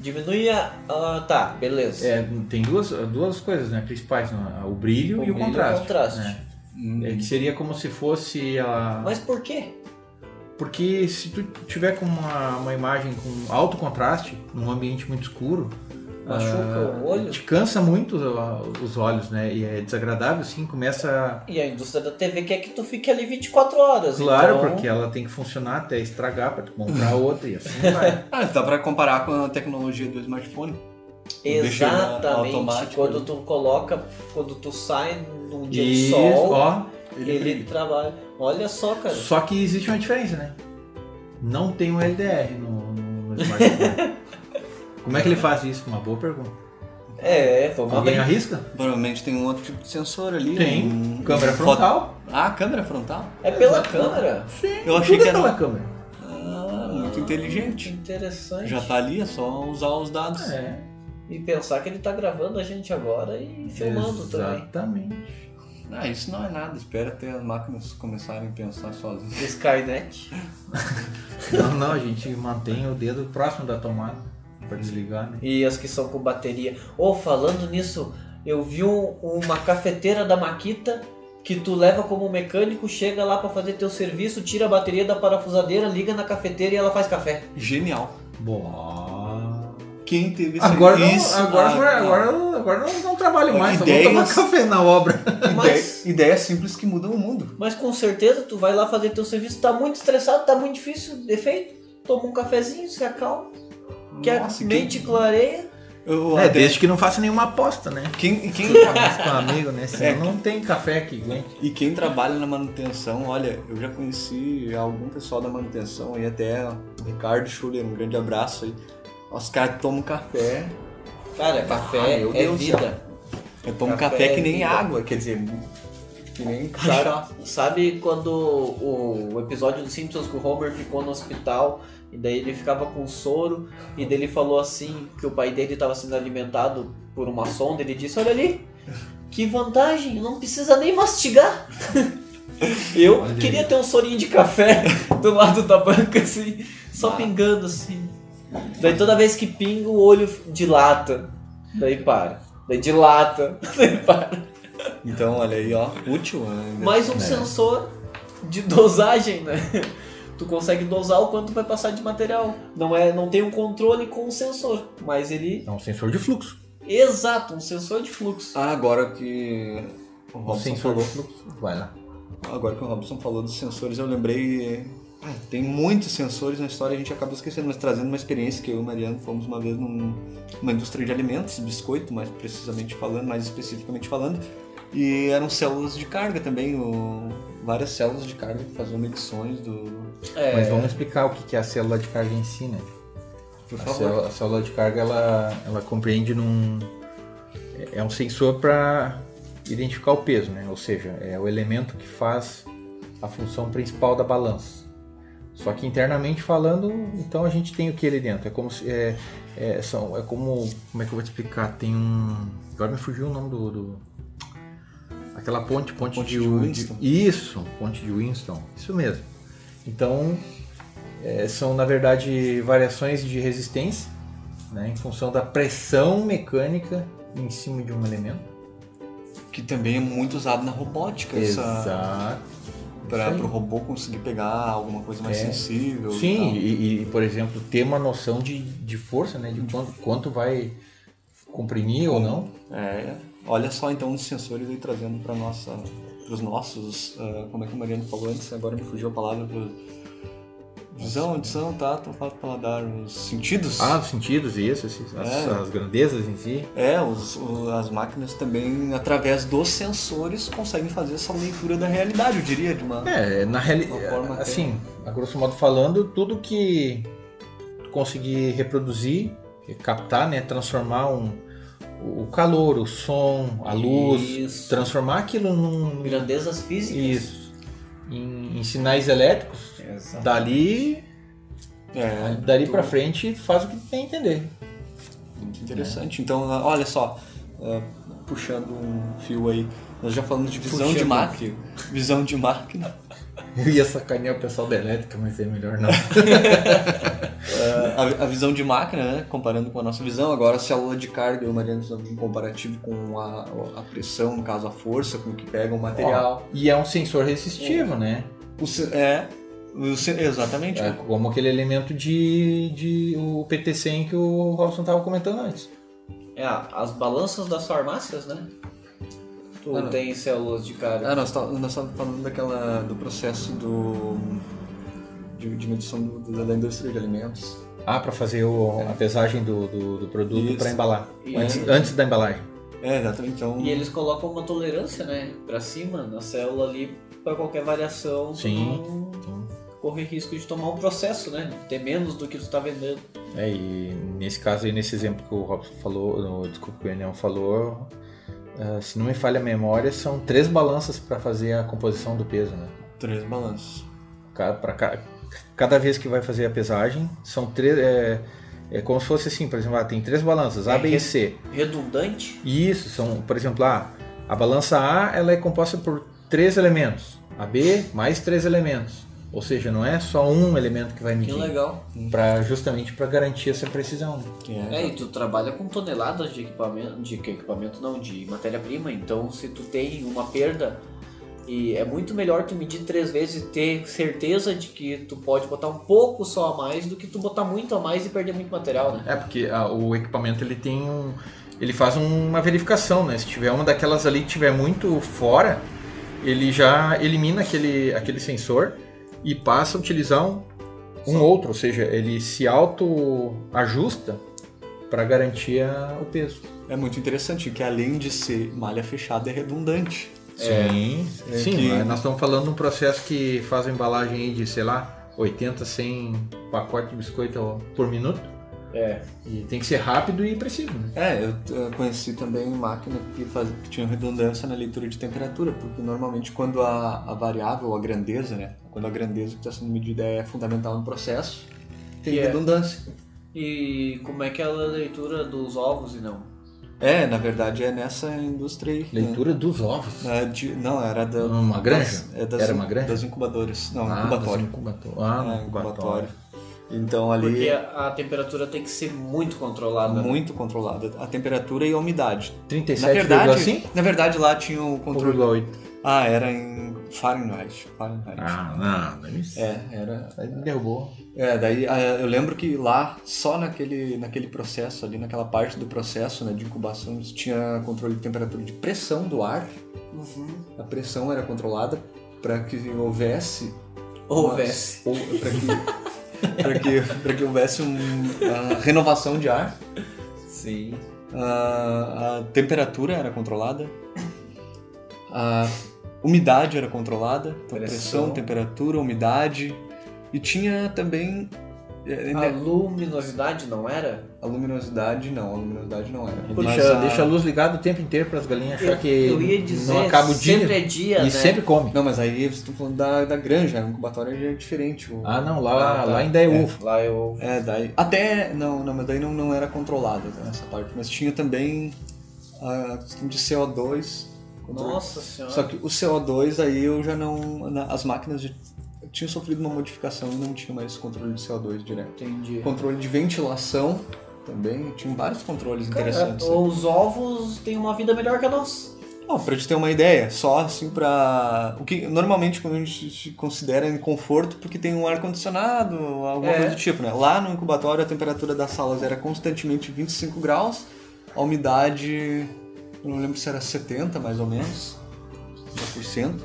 Diminui a. ah, tá, beleza. É, tem duas, duas coisas, né, principais, né? o brilho O e o brilho e o contraste. contraste. né? hum, É que seria como se fosse a Mas por quê? Porque se tu tiver com uma, uma imagem com alto contraste, num ambiente muito escuro, Machuca ah, o olho? te cansa muito ah, os olhos, né? E é desagradável, sim, começa... E a indústria da TV quer que tu fique ali 24 horas. Claro, então... porque ela tem que funcionar até estragar para tu comprar outra e assim vai. ah, dá pra comparar com a tecnologia do smartphone. Ele Exatamente. Quando né? tu coloca, quando tu sai num dia de Isso, sol, ó. ele, brilha. trabalha. Olha só, cara. Só que existe uma diferença, né? Não tem um LDR no, no smartphone. Como é que ele faz isso? Uma boa pergunta. É, foi uma Alguém brin- arrisca? Provavelmente tem um outro tipo de sensor ali. Tem. um- Câmera frontal? foto- Ah, câmera frontal? É pela Exato. câmera. Sim. Eu achei tudo que é era- pela câmera. Ah, muito inteligente. interessante. Já tá ali, é só usar os dados. É. E pensar que ele tá gravando a gente agora e filmando também. Exatamente. Ah, isso não é nada. Espera até as máquinas começarem a pensar sozinhas. Skynet. Não, não, a gente mantém o dedo próximo da tomada para desligar, né? E as que são com bateria. Ou falando nisso, eu vi um- uma cafeteira da Maquita que tu leva como mecânico, chega lá pra fazer teu serviço, tira a bateria da parafusadeira, liga na cafeteira e ela faz café. Genial. Boa. Quem teve esse Agora não, isso? agora, Ah, agora, não. agora, agora não, não trabalho mais, só vou Ideias. tomar café na obra. Mas, Ideia- Ideias simples que mudam o mundo. mas com certeza tu vai lá fazer teu serviço, tá muito estressado, tá muito difícil, defeito. Toma um cafezinho, se acalma, que a Nossa, mente quem, clareia. eu, É, até- desde que não faça nenhuma aposta, né? quem, quem, Com amigo, né? Senão É. não tem café que aguente. e quem trabalha na manutenção, olha, eu já conheci algum pessoal da manutenção e até o Ricardo Schuller, um grande abraço aí. Os caras tomam café, Cara, Ah, café meu é Deus vida. eu tomo Café café, que é nem vida. água, quer dizer, que nem Sabe, sabe quando o, episódio dos Simpsons que o Homer ficou no hospital e daí ele ficava com soro e daí ele falou assim que o pai dele estava sendo alimentado por uma sonda, ele disse, olha ali, que vantagem, não precisa nem mastigar. Eu Olha aí. queria ter um sorinho de café do lado da banca assim, só Ah. pingando assim. Daí toda vez que pinga o olho dilata, daí para. Daí dilata, daí para. Então, olha aí, ó, útil. né? mais um É. sensor de dosagem, né? Tu consegue dosar o quanto vai passar de material. Não é, não tem um controle com o sensor, mas ele É um sensor de fluxo. exato, um sensor de fluxo. Ah, agora que o Robson sensor falou, de fluxo. Vai lá. agora que o Robson falou dos sensores, eu lembrei. ah, tem muitos sensores na história, a gente acaba esquecendo, mas trazendo uma experiência que eu e o Mariano fomos uma vez num- numa indústria de alimentos, biscoito, mais precisamente falando, mais especificamente falando. E eram células de carga também, o- várias células de carga que faziam medições do. É, Mas vamos explicar o que que é a célula de carga em si, né? Por A favor. célula, a célula de carga ela, ela compreende num é um sensor para identificar o peso, né? Ou seja, é o elemento que faz a função principal da balança. Só que internamente falando, então a gente tem o que ali dentro. É como se. É, é, são, é como. Como é que eu vou te explicar? Tem um. Agora me fugiu o nome do. do- aquela ponte, ponte, Ponte de, de Wi- Winston. Isso, ponte de Winston. Isso mesmo. Então, é, são na verdade variações de resistência, né, em função da pressão mecânica em cima de um elemento. Que também é muito usado na robótica, essa, Exato. para o robô conseguir pegar alguma coisa mais É. sensível. e Sim, tal. e, e, por exemplo, ter uma noção de, de força, né? De quanto, quanto vai comprimir ou não. É, olha só então os sensores aí trazendo para nossa, para os nossos, ah, como é que o Mariano falou antes, agora me fugiu a palavra, pro- visão, audição, tato, olfato, paladar, os sentidos. Ah, os sentidos, isso, esses- as, É. as grandezas em si. É, os, as máquinas também, através dos sensores, conseguem fazer essa leitura da realidade, eu diria, de uma... É, na realidade, assim, a grosso modo falando, tudo que conseguir reproduzir, captar, né? Transformar um, o calor, o som, a luz, Isso. transformar aquilo num. Grandezas físicas. Isso. Em, em sinais elétricos, Exato. dali, É, dali tu- pra frente faz o que tem a entender. Muito interessante. Então, ah, olha só, ah, puxando um fio aí, nós já falamos de visão Puxando de máquina. Visão de máquina. Eu ia sacanear o pessoal da elétrica, mas é melhor não. A, a visão de máquina, né? Comparando com a nossa visão, agora a célula de carga, o Mariano em comparativo com a, a pressão, no caso a força com que pega o material. e é um sensor resistivo, né? O é, o exatamente. É como aquele elemento de, de o PT100 que o Robson estava comentando antes. É, as balanças das farmácias, né? Ah, não. tem células de carga. Ah, nós estávamos falando daquela, do processo do, de, de medição do- do- da indústria de alimentos. Ah, para fazer o- a pesagem do, do, do produto para embalar. Antes, antes da embalagem. É, exatamente. Então, E eles colocam uma tolerância, né? Pra cima, na célula ali, pra qualquer variação, Sim. não Então, correr risco de tomar um processo, né? Ter menos do que tu tá vendendo. é, e nesse caso aí, nesse exemplo que o Robson falou, no, desculpa, que o Enel falou, ah, se não me falha a memória, são três balanças para fazer a composição do peso, né? três balanços. Ca- pra ca- cada vez que vai fazer a pesagem, são três. É, é como se fosse assim, por exemplo, ah, tem três balanças, A, É B e C. Redundante? E isso são, por exemplo, ah, a balança A ela é composta por três elementos, a B mais três elementos. Ou seja, não é só um elemento que vai Que medir, legal. pra, justamente para garantir essa precisão. né? É, e tu trabalha com toneladas de equipamento, de que equipamento não, de matéria-prima, então se tu tem uma perda, e é muito melhor tu medir três vezes e ter certeza de que tu pode botar um pouco só a mais do que tu botar muito a mais e perder muito material, né? É porque ah, o equipamento ele tem um, ele faz uma verificação, né? Se tiver uma daquelas ali que tiver muito fora, ele já elimina aquele, aquele sensor e passa a utilizar um, um outro, ou seja, ele se auto ajusta para garantir o peso. É muito interessante que além de ser malha fechada, é redundante. Sim, é sim. que- Nós estamos falando de um processo que faz a embalagem de, sei lá, 80, 100 pacotes de biscoito por minuto. É. E tem que ser rápido e preciso, né? É, eu eh, conheci também máquina que, faz, que tinha redundância na leitura de temperatura, porque normalmente quando a, a variável, a grandeza, né? Quando a grandeza que está sendo medida é fundamental no processo, tem Que é- redundância. E como é que é a leitura dos ovos e não? É, na verdade é nessa indústria aí. Leitura dos ovos. né? É de- não, era da. Uma granja? das- é das, Era uma granja? Das incubadoras. Não, Ah, incubatório. das incubatório. Ah, É, incubatório. incubatório. Então ali Porque a, a temperatura tem que ser muito controlada. né? muito controlada. A temperatura e a umidade. Na 37,5? verdade, na verdade lá tinha o controle. 1,8. Ah, era em Fahrenheit. Fahrenheit. Ah, não, isso. É, era. Aí me derrubou. É, daí ah, eu lembro que lá, só naquele, naquele processo ali, naquela parte do processo né, de incubação, tinha controle de temperatura de pressão do ar. Uhum. A pressão era controlada para que houvesse. Houvesse. Para que, pra que, pra que houvesse um, a renovação de ar. Sim. A, a temperatura era controlada. A umidade era controlada. Então, pressão, Pressão. temperatura, umidade. E tinha também A luminosidade não era? A luminosidade não, a luminosidade não era. Deixa, Mas a- deixa a luz ligada o tempo inteiro para as galinhas achar Eu, que eu ia dizer, não acaba o dia. sempre é dia, e né? sempre come. Não, mas aí vocês estão falando da, da granja, a incubatória já é diferente. o- Ah, não, lá, Ah, tá. lá ainda é ovo. Lá eu... É, daí. Até. Não, não, mas daí não, não era controlada essa parte. Mas tinha também a questão de CO2. controle. Nossa senhora. Só que o CO2 aí eu já não. as máquinas já tinham sofrido uma modificação e não tinha mais controle de CO2 direto. Entendi. Controle de ventilação também, tinha vários controles Cara, interessantes. os ovos têm uma vida melhor que a nossa. Ó, pra te ter uma ideia, só assim pra. O que normalmente quando a gente se considera em conforto porque tem um ar-condicionado, alguma É. coisa do tipo, né? Lá no incubatório a temperatura das salas era constantemente 25 graus, a umidade, eu não lembro se era 70 mais ou menos, 50%.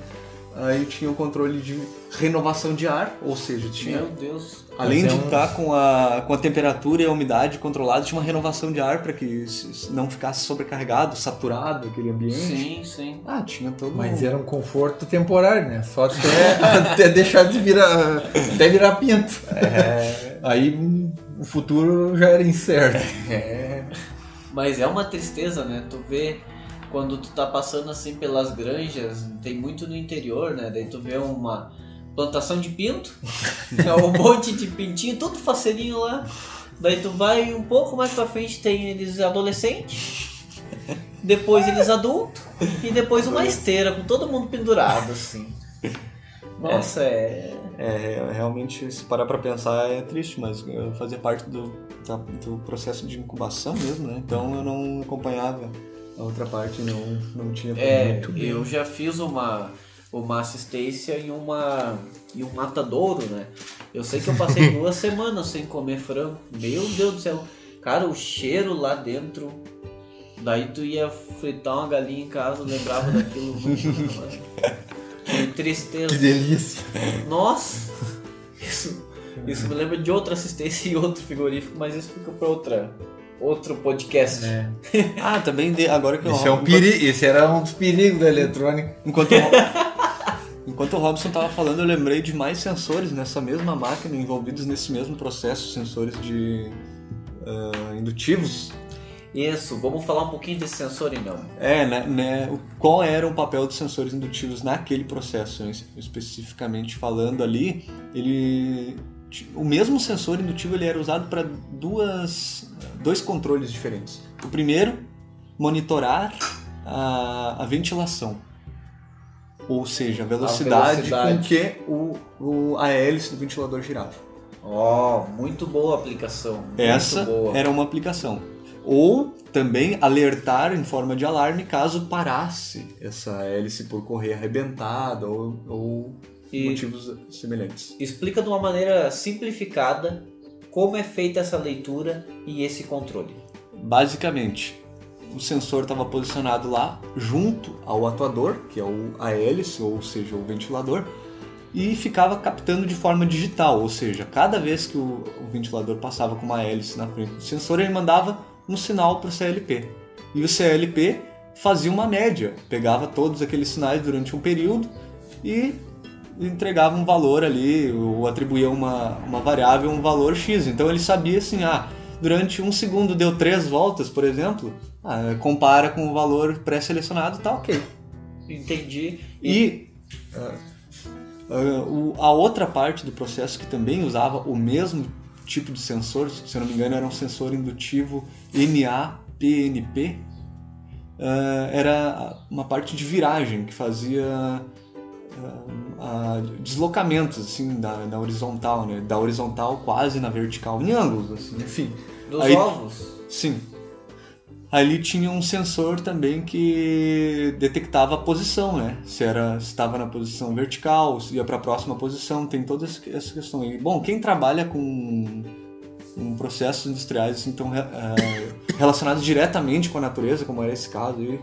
Aí tinha o controle de renovação de ar, ou seja, tinha Meu Deus. Além Mas de é um- estar com, a, com a temperatura e a umidade controlada, tinha uma renovação de ar para que não ficasse sobrecarregado, saturado aquele ambiente. Sim, sim. Ah, tinha todo Mas um... era um conforto temporário, né? Só até, até deixar de virar. Até virar pinto. Aí hum, o futuro já era incerto. É, Mas é uma tristeza, né? Tu vê quando tu tá passando assim pelas granjas, tem muito no interior, né? Daí tu vê uma plantação de pinto, é um monte de pintinho, tudo faceirinho lá. Daí tu vai um pouco mais pra frente, tem eles adolescentes, depois eles adultos e depois uma esteira com todo mundo pendurado, assim. Nossa, é. é, realmente, se parar para pensar, é triste, mas eu fazia parte do, do processo de incubação mesmo, né? Então eu não acompanhava a outra parte, não, não tinha É, muito bem. eu já fiz uma, uma assistência e uma e um matadouro, né? Eu sei que eu passei duas semanas sem comer frango. Meu Deus do céu. Cara, o cheiro lá dentro. Daí tu ia fritar uma galinha em casa, lembrava daquilo. Que tristeza. delícia. Nossa! Isso, isso me lembra de outra assistência e outro frigorífico, mas isso fica para outra outro podcast. É. Ah, também de- agora que eu Esse, é um peri... Esse era um dos perigos da eletrônica. Enquanto o, enquanto o Robson estava falando, eu lembrei de mais sensores nessa mesma máquina envolvidos nesse mesmo processo, sensores de ah, indutivos. Isso, vamos falar um pouquinho desse sensor então. É, né, né, qual era o papel dos sensores indutivos naquele processo, es- especificamente falando ali, ele o mesmo sensor indutivo ele era usado para duas dois controles diferentes. O primeiro, monitorar a, a ventilação. Ou seja, a velocidade, velocidade. com que o, o, a hélice do ventilador girava. Ó, muito boa a aplicação. Essa boa. era uma aplicação. Ou também alertar em forma de alarme caso parasse essa hélice por correr arrebentada ou, ou E- motivos semelhantes. Explica de uma maneira simplificada como é feita essa leitura e esse controle. Basicamente, o sensor estava posicionado lá junto ao atuador, que é o, a hélice, ou seja, o ventilador, e ficava captando de forma digital, ou seja, cada vez que o, o ventilador passava com uma hélice na frente do sensor, ele mandava um sinal para o CLP. E o CLP fazia uma média, pegava todos aqueles sinais durante um período e entregava um valor ali, ou atribuía uma, uma variável, um valor X. Então ele sabia assim, ah, durante um segundo deu três voltas, por exemplo, ah, compara com o valor pré-selecionado, tá ok. Entendi. E o- a outra parte do processo que também usava o mesmo tipo de sensor, se eu não me engano era um sensor indutivo MAPNP, ah, era uma parte de viragem que fazia ah, deslocamentos assim da, da horizontal, né? da horizontal quase na vertical, em ângulos, assim, enfim. Dos Aí- ovos. Sim. Ali tinha um sensor também que detectava a posição, né? Se era estava na posição vertical, se ia para a próxima posição, tem toda essa questão aí. Bom, quem trabalha com, com processos industriais assim, tão, eh, relacionados diretamente com a natureza, como era esse caso aí,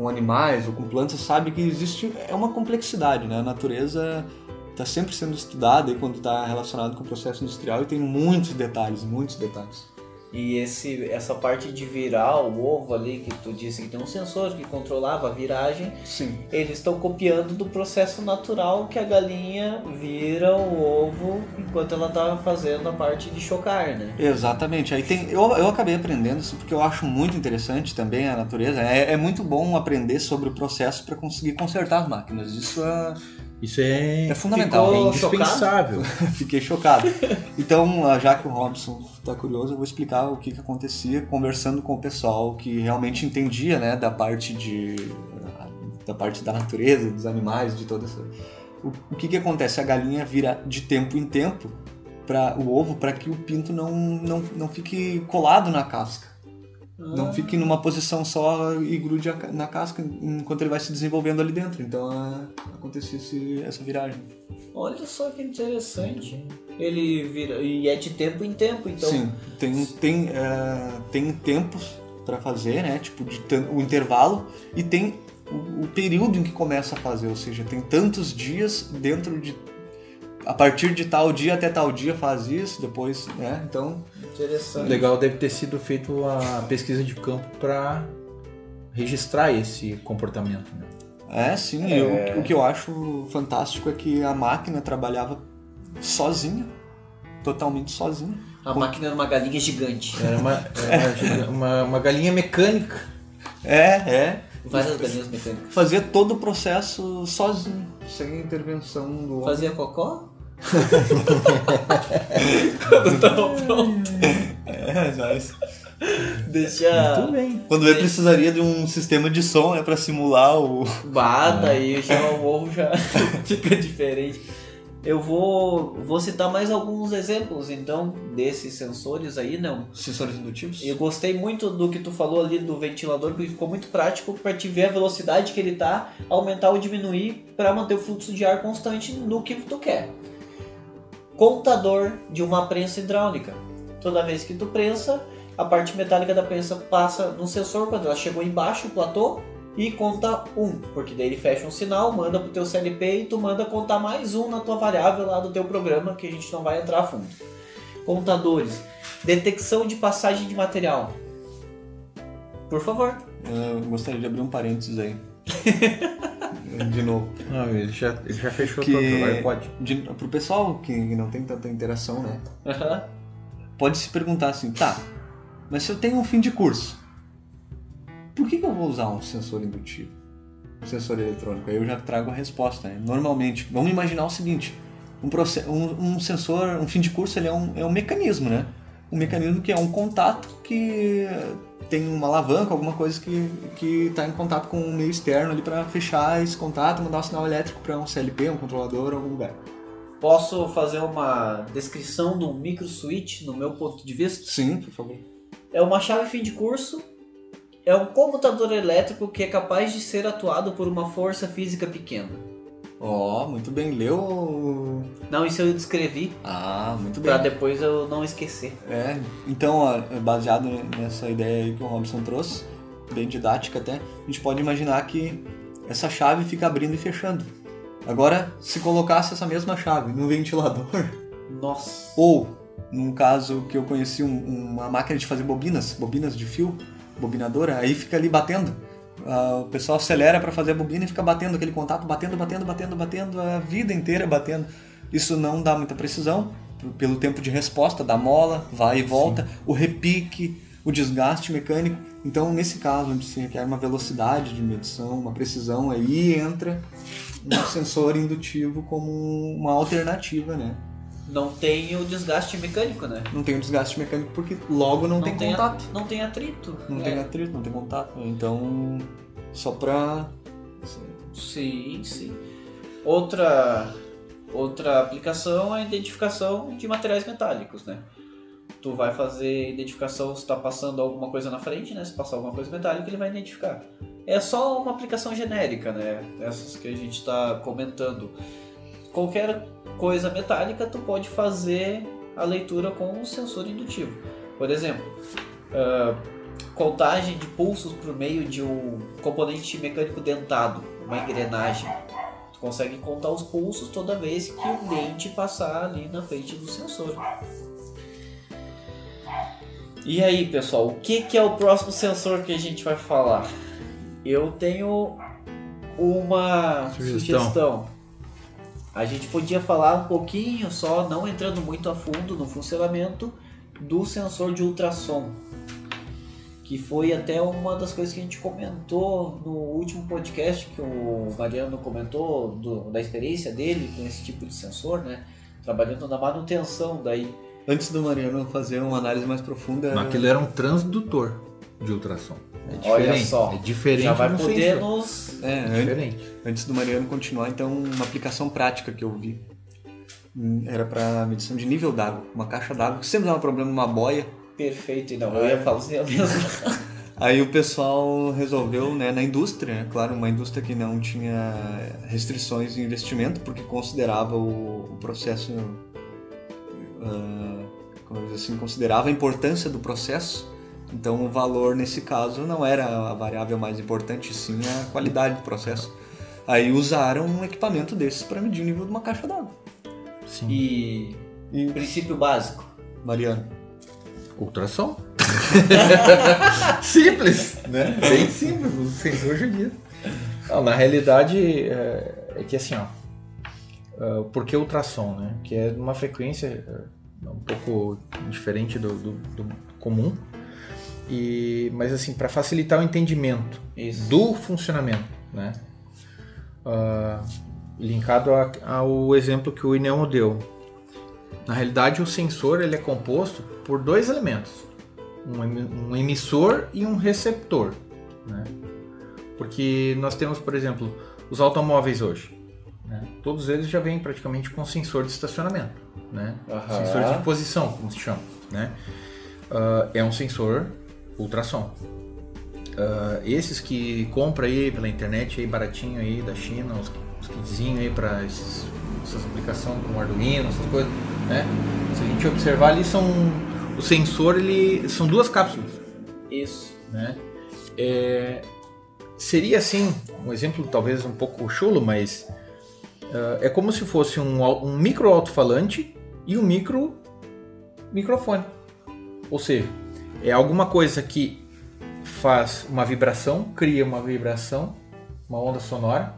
com animais ou com plantas, sabe que existe é uma complexidade, né? A natureza está sempre sendo estudada aí quando está relacionado com o processo industrial e tem muitos detalhes, muitos detalhes. E esse, essa parte de virar o ovo ali, que tu disse que tem um sensor que controlava a viragem, Sim. eles estão copiando do processo natural que a galinha vira o ovo enquanto ela tá fazendo a parte de chocar, né? Exatamente. Aí tem, eu, eu acabei aprendendo isso porque eu acho muito interessante também a natureza. É, é muito bom aprender sobre o processo para conseguir consertar as máquinas. Isso é, Isso é, é fundamental. É indispensável. Fiquei chocado. Então, ah, já que o Robson está curioso, eu vou explicar o que, que acontecia conversando com o pessoal que realmente entendia, né, da parte de da parte da natureza, dos animais, de toda essa. O, o que que acontece? A galinha vira de tempo em tempo para o ovo para que o pinto não, não, não fique colado na casca. Não fique numa posição só e grude na casca enquanto ele vai se desenvolvendo ali dentro. Então ah, acontecia esse- essa viragem. Olha só que interessante. Ele vira. E é de tempo em tempo, então. Sim, tem, tem, é, tem tempos para fazer, né? Tipo, de o intervalo e tem o, o período em que começa a fazer, ou seja, tem tantos dias dentro de. A partir de tal dia até tal dia faz isso, depois, né? Então, Interessante. Legal deve ter sido feito a pesquisa de campo para registrar esse comportamento. Né? é sim. eu- o que eu acho fantástico é que a máquina trabalhava sozinha, totalmente sozinha. A máquina era uma galinha gigante. Era uma, era uma, uma, uma galinha mecânica. É, é. Várias galinhas mecânicas. Fazia todo o processo sozinho, sem intervenção do homem. Fazia cocó? Quando tava pronto. É, mas... Deixa. Muito bem. Quando ele precisaria de um sistema de som né, para simular o. Bada e já o ovo já fica diferente. Eu vou, vou citar mais alguns exemplos então desses sensores aí, não. Sensores indutivos? Eu gostei muito do que tu falou ali do ventilador, porque ficou muito prático para te ver a velocidade que ele tá, aumentar ou diminuir para manter o fluxo de ar constante no que tu quer. Contador de uma prensa hidráulica. Toda vez que tu prensa, a parte metálica da prensa passa no sensor quando ela chegou embaixo, o platô, e conta um, porque daí ele fecha um sinal, manda pro teu CLP e tu manda contar mais um na tua variável lá do teu programa, que a gente não vai entrar a fundo. Contadores. Detecção de passagem de material. Por favor. Eu gostaria de abrir um parênteses aí. de novo. Não, ele, já, ele já fechou Que- todo, agora pode. De, pro pessoal que não tem tanta interação, né? Pode se perguntar assim, tá, mas se eu tenho um fim de curso, por que, que eu vou usar um sensor indutivo? Um sensor eletrônico? Aí eu já trago a resposta. Né? Normalmente, vamos imaginar o seguinte: um, um, um sensor, um fim de curso, ele é um, é um mecanismo, né? Um mecanismo que é um contato que tem uma alavanca, alguma coisa que que está em contato com o meio externo ali para fechar esse contato, e mandar um sinal elétrico para um CLP, um controlador, algum lugar. Posso fazer uma descrição de um micro switch no meu ponto de vista? Sim, por favor. É uma chave fim de curso, é um computador elétrico que é capaz de ser atuado por uma força física pequena. Ó, muito bem. Leu? Não, isso eu descrevi Ah, muito bem. pra depois eu não esquecer. É, então, ó, baseado nessa ideia aí que o Robson trouxe, bem didática até, a gente pode imaginar que essa chave fica abrindo e fechando. Agora, se colocasse essa mesma chave no ventilador, Nossa. ou, num caso que eu conheci, um- uma máquina de fazer bobinas, bobinas de fio, bobinadora, aí fica ali batendo. Ah, o pessoal acelera para fazer a bobina e fica batendo aquele contato, batendo, batendo, batendo, batendo, a vida inteira batendo. Isso não dá muita precisão, pelo tempo de resposta da mola, vai e volta, o repique, o desgaste mecânico. Então, nesse caso, onde se requer uma velocidade de medição, uma precisão, aí entra um sensor indutivo como uma alternativa, né? Não tem o desgaste mecânico, né? Não tem o desgaste mecânico porque logo não, tem, a- contato. não tem atrito. Não É. tem atrito, não tem contato. Então, só pra. Sim, sim. Outra, outra aplicação é a identificação de materiais metálicos, né? Tu vai fazer identificação se está passando alguma coisa na frente, né? Se passar alguma coisa metálica, ele vai identificar. É só uma aplicação genérica, né? Essas que a gente está comentando. Qualquer coisa metálica, tu pode fazer a leitura com um sensor indutivo. Por exemplo, ah, contagem de pulsos por meio de um componente mecânico dentado, uma engrenagem. Tu consegue contar os pulsos toda vez que o dente passar ali na frente do sensor. E aí, pessoal, o que, que é o próximo sensor que a gente vai falar? Eu tenho uma Sugestão. sugestão. A gente podia falar um pouquinho só, não entrando muito a fundo no funcionamento do sensor de ultrassom. Que foi até uma das coisas que a gente comentou no último podcast que o Mariano comentou do- da experiência dele com esse tipo de sensor, né? Trabalhando na manutenção daí. Antes do Mariano fazer uma análise mais profunda, Aquilo era um transdutor de ultrassom. É Olha diferente. só, É diferente Já vai poder sensor. nos. é, É diferente. Antes do Mariano continuar, então, uma aplicação prática que eu vi hum, era para medição de nível d'água. Uma caixa d'água que sempre dava problema numa boia. Perfeito, não. Eu ia falar assim mesmo. Aí o pessoal resolveu, né, na indústria, né, claro, uma indústria que não tinha restrições de investimento, porque considerava o, o processo, ah, como dizer assim, considerava a importância do processo. Então o valor nesse caso não era a variável mais importante, sim a qualidade do processo. Aí usaram um equipamento desses para medir o nível de uma caixa d'água. Sim. E. E Princípio básico. Mariano, Ultrassom. simples, né? Bem simples, o sensor já diz. Não, na realidade, é, é que assim, ó. ah, por que ultrassom, né? Que é uma frequência é, um pouco diferente do, do- do comum. E, mas assim, para facilitar o entendimento Isso. do funcionamento, né? Ah, linkado a- ao exemplo que o Inelmo deu. Na realidade, o sensor ele é composto por dois elementos, um, emi- emissor e um receptor, né? Porque nós temos, por exemplo, os automóveis hoje, né? todos eles já vêm praticamente com sensor de estacionamento, né? Aham. Sensor de posição, como se chama, né? Ah, é um sensor ultrassom. Ah, esses que compra aí pela internet aí baratinho aí da China, os, os kitzinhos aí para essas aplicações com Arduino, essas coisas, né? Se a gente observar ali são o sensor ele são duas cápsulas, Isso. né? É, seria assim um exemplo talvez um pouco chulo, mas ah, é como se fosse um, um micro alto-falante e um micro microfone. Ou seja, é alguma coisa que faz uma vibração, cria uma vibração, uma onda sonora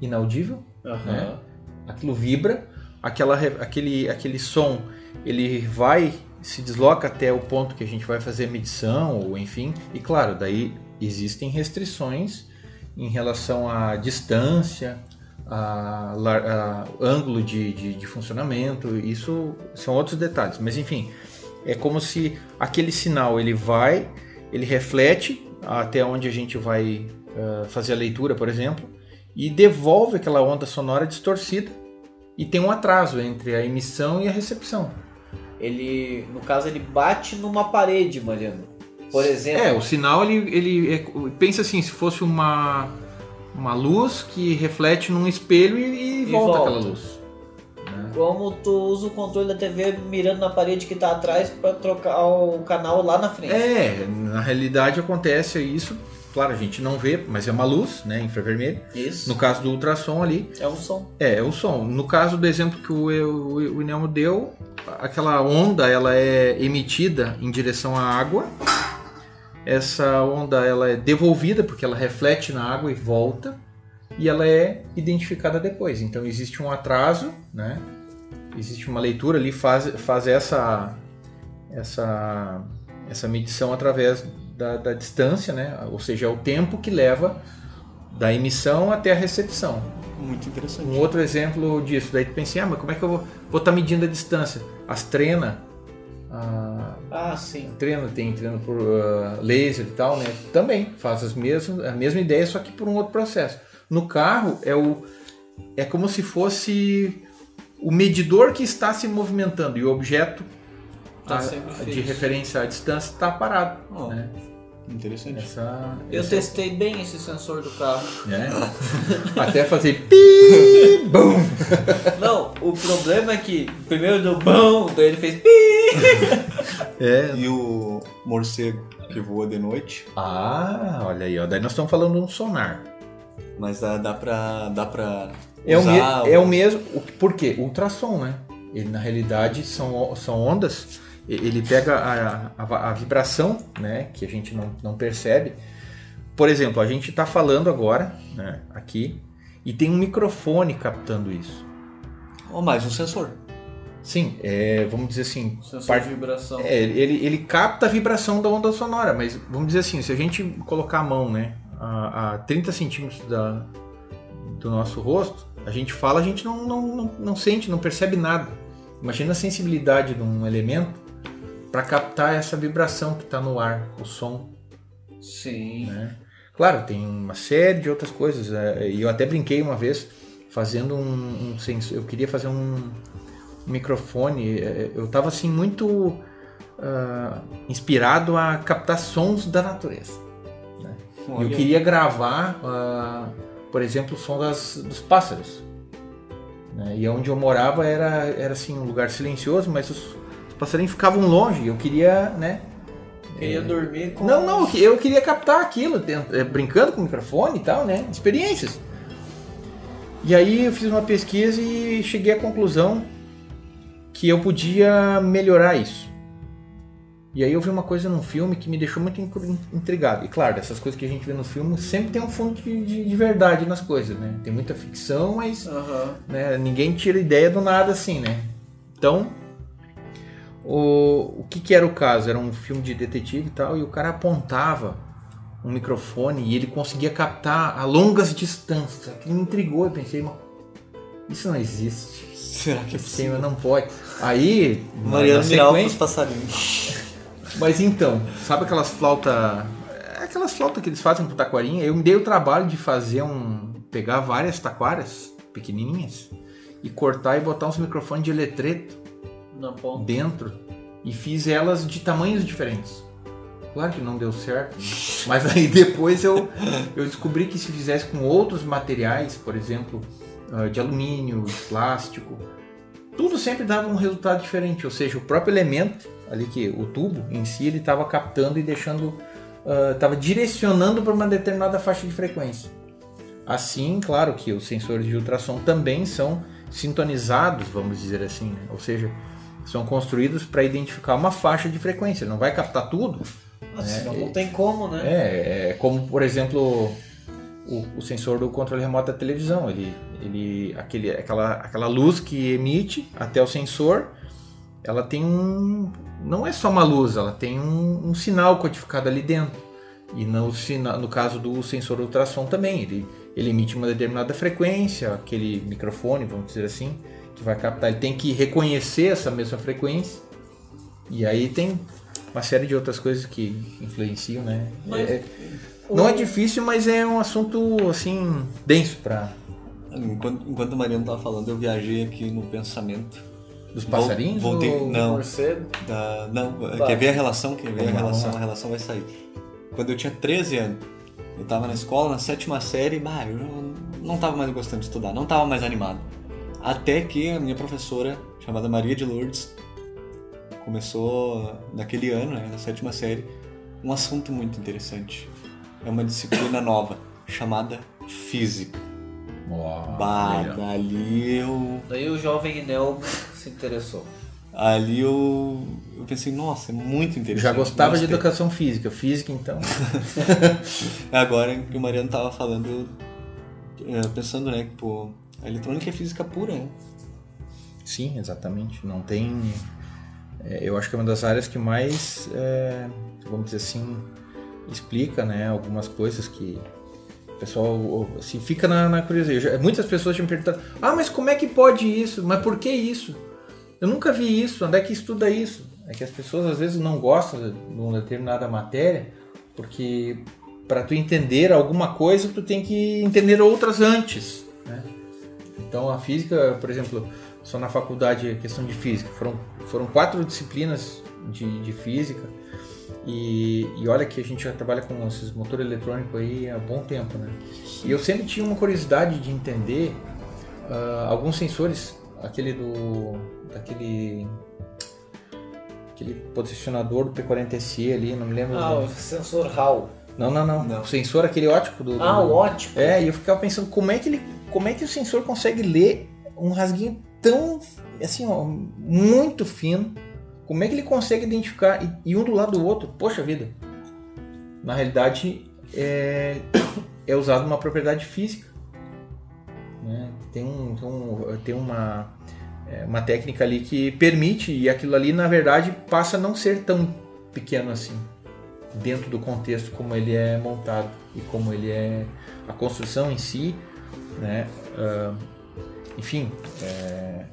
inaudível, Aham. né? aquilo vibra, aquela, aquele, aquele som ele vai se desloca até o ponto que a gente vai fazer a medição ou enfim e claro daí existem restrições em relação à distância a, lar- a ângulo de, de, de funcionamento isso são outros detalhes mas enfim é como se aquele sinal ele vai ele reflete até onde a gente vai ah, fazer a leitura por exemplo e devolve aquela onda sonora distorcida e tem um atraso entre a emissão e a recepção. Ele, no caso, ele bate numa parede, Mariano. Por exemplo. É, o sinal ele, ele é- pensa assim, se fosse uma uma luz que reflete num espelho e, e volta, volta. aquela luz. Como tu usa o controle da TV mirando na parede que tá atrás pra trocar o canal lá na frente. É, na realidade acontece isso. Claro, a gente não vê, mas é uma luz, né, infravermelho. Isso. No caso do ultrassom ali, É um som. É, é o som. No caso do exemplo que o, o, o Inelmo deu, aquela onda ela é emitida em direção à água. Essa onda ela é devolvida porque ela reflete na água e volta. E ela é identificada depois. Então existe um atraso, né? Existe uma leitura ali, faz, faz essa, essa, essa medição através da, da distância, né? Ou seja, é o tempo que leva da emissão até a recepção. muito interessante. Um outro exemplo disso, daí tu pensa, ah, mas como é que eu vou estar medindo a distância? As trena, a Ah, sim. trena tem treino por ah, laser e tal, né? Também faz as mesmas, a mesma ideia, só que por um outro processo. No carro é o é como se fosse o medidor que está se movimentando e o objeto Tá a- de referência à distância está parado. Ó, né? Interessante. Essa, Eu essa- testei bem esse sensor do carro. né? Até fazer pi, bum. Não, o problema é que primeiro deu bom, daí ele fez pi. É, E o morcego que voa de noite, Ah, olha aí, ó. Daí nós estamos falando de um sonar. mas dá, dá pra. Dá pra É o, me- é o mesmo. Por quê? Ultrassom, né? Ele na realidade são, são ondas ele pega a, a, a vibração, né, que a gente não, não percebe. Por exemplo, a gente está falando agora, né, aqui, e tem um microfone captando isso. Ou mais um sensor. Sim, é, vamos dizer assim, Sensor parte- de vibração. é, ele, ele capta a vibração da onda sonora, mas vamos dizer assim, se a gente colocar a mão né, a, a 30 centímetros da, do nosso rosto, a gente fala, a gente não, não, não, não sente, não percebe nada. Imagina a sensibilidade de um elemento para captar essa vibração que está no ar, o som. Sim. Né? Claro, tem uma série de outras coisas. é, E eu até brinquei uma vez fazendo um, um sensor. Eu queria fazer um microfone. é, Eu estava assim muito ah, inspirado a captar sons da natureza. né? Eu queria gravar, ah, por exemplo, o som das, dos pássaros. né? E onde eu morava era, era assim um lugar silencioso, mas os, os passarinhos ficavam longe. Eu queria, né? Queria dormir com. Não, não, eu queria captar aquilo, é, brincando com o microfone e tal, né? Experiências. E aí eu fiz uma pesquisa e cheguei à conclusão que eu podia melhorar isso. E aí eu vi uma coisa num filme que me deixou muito intrigado. E claro, dessas coisas que a gente vê no filme sempre tem um fundo de, de- de verdade nas coisas, né? Tem muita ficção, mas Aham. né? Ninguém tira ideia do nada assim, né? Então, o, o que, que era o caso? Era um filme de detetive e tal, e o cara apontava um microfone e ele conseguia captar a longas distâncias. Aquilo me intrigou, eu pensei, "Mas isso não existe. Será que é possível? não pode. Aí, Mariana na sequência, passarinhos. Mas então, sabe aquelas flautas. Aquelas flautas que eles fazem com taquarinha? Eu me dei o trabalho de fazer um. pegar várias taquaras pequenininhas e cortar e botar uns microfones de eletreto dentro e fiz elas de tamanhos diferentes. Claro que não deu certo, né? mas aí depois eu, eu descobri que se fizesse com outros materiais, por exemplo, ah, de alumínio, de plástico, tudo sempre dava um resultado diferente. Ou seja, o próprio elemento, ali que o tubo em si, ele estava captando e deixando, estava direcionando para uma determinada faixa de frequência. Assim, claro que os sensores de ultrassom também são sintonizados, vamos dizer assim, né? ou seja, são construídos para identificar uma faixa de frequência. Ele não vai captar tudo. Ah, senão não tem como, né? É, é como, por exemplo, o, o sensor do controle remoto da televisão. Ele, ele, aquele, aquela, aquela luz que emite até o sensor, ela tem um. Não é só uma luz, ela tem um, um sinal codificado ali dentro. E no, no caso do sensor ultrassom também, ele, ele emite uma determinada frequência, aquele microfone, vamos dizer assim, que vai captar. Ele tem que reconhecer essa mesma frequência. E aí tem uma série de outras coisas que influenciam, né? Mas É- não é difícil, mas é um assunto assim denso para Enquanto, enquanto o Mariano tava falando, eu viajei aqui no pensamento. Os passarinhos. Vol- voltei- ou- não. Morcego. Da- não, Tá. quer ver a relação? Quer ver a relação? A relação vai sair. Quando eu tinha 13 anos, eu tava na escola, na sétima série, bah, eu não- tava mais gostando de estudar, não tava mais animado. Até que a minha professora, chamada Maria de Lourdes, começou naquele ano, né, na sétima série, um assunto muito interessante. É uma disciplina nova, chamada Física. Ó, Bah, dali eu Daí o jovem Inel se interessou. Ali eu, eu pensei, nossa, é muito interessante. Já gostava de gostei. educação física. Física, então. Agora que o Mariano tava falando, eu, é, pensando, né, que pô, a eletrônica é física pura, né? Sim, exatamente. Não tem. é, eu acho que é uma das áreas que mais, é, vamos dizer assim, explica, né, algumas coisas que o pessoal assim, fica na, na curiosidade. Muitas pessoas já me perguntaram: ah, mas como é que pode isso? Mas por que isso? Eu nunca vi isso. Onde é que estuda isso? É que as pessoas às vezes não gostam de uma determinada matéria porque para tu entender alguma coisa tu tem que entender outras antes, né? Então a física, por exemplo, só na faculdade questão de física foram foram quatro disciplinas de, de física e, e olha que a gente já trabalha com esses motor eletrônico aí há bom tempo, né? E eu sempre tinha uma curiosidade de entender ah, alguns sensores, aquele do daquele aquele posicionador do P40SE ali, não me lembro. o Ah, o sensor HAL. Não, não, não, Não. O sensor aquele ótico do, do Ah, o ótico. é, e eu ficava pensando como é que ele, como é que o sensor consegue ler um rasguinho tão assim, ó, muito fino como é que ele consegue identificar e, e um do lado do outro? Poxa vida. Na realidade, é, é usado uma propriedade física. Né? Tem, um, tem, um, tem uma, é, uma técnica ali que permite, e aquilo ali, na verdade, passa a não ser tão pequeno assim, dentro do contexto como ele é montado e como ele é a construção em si. Né? Uh, enfim, é,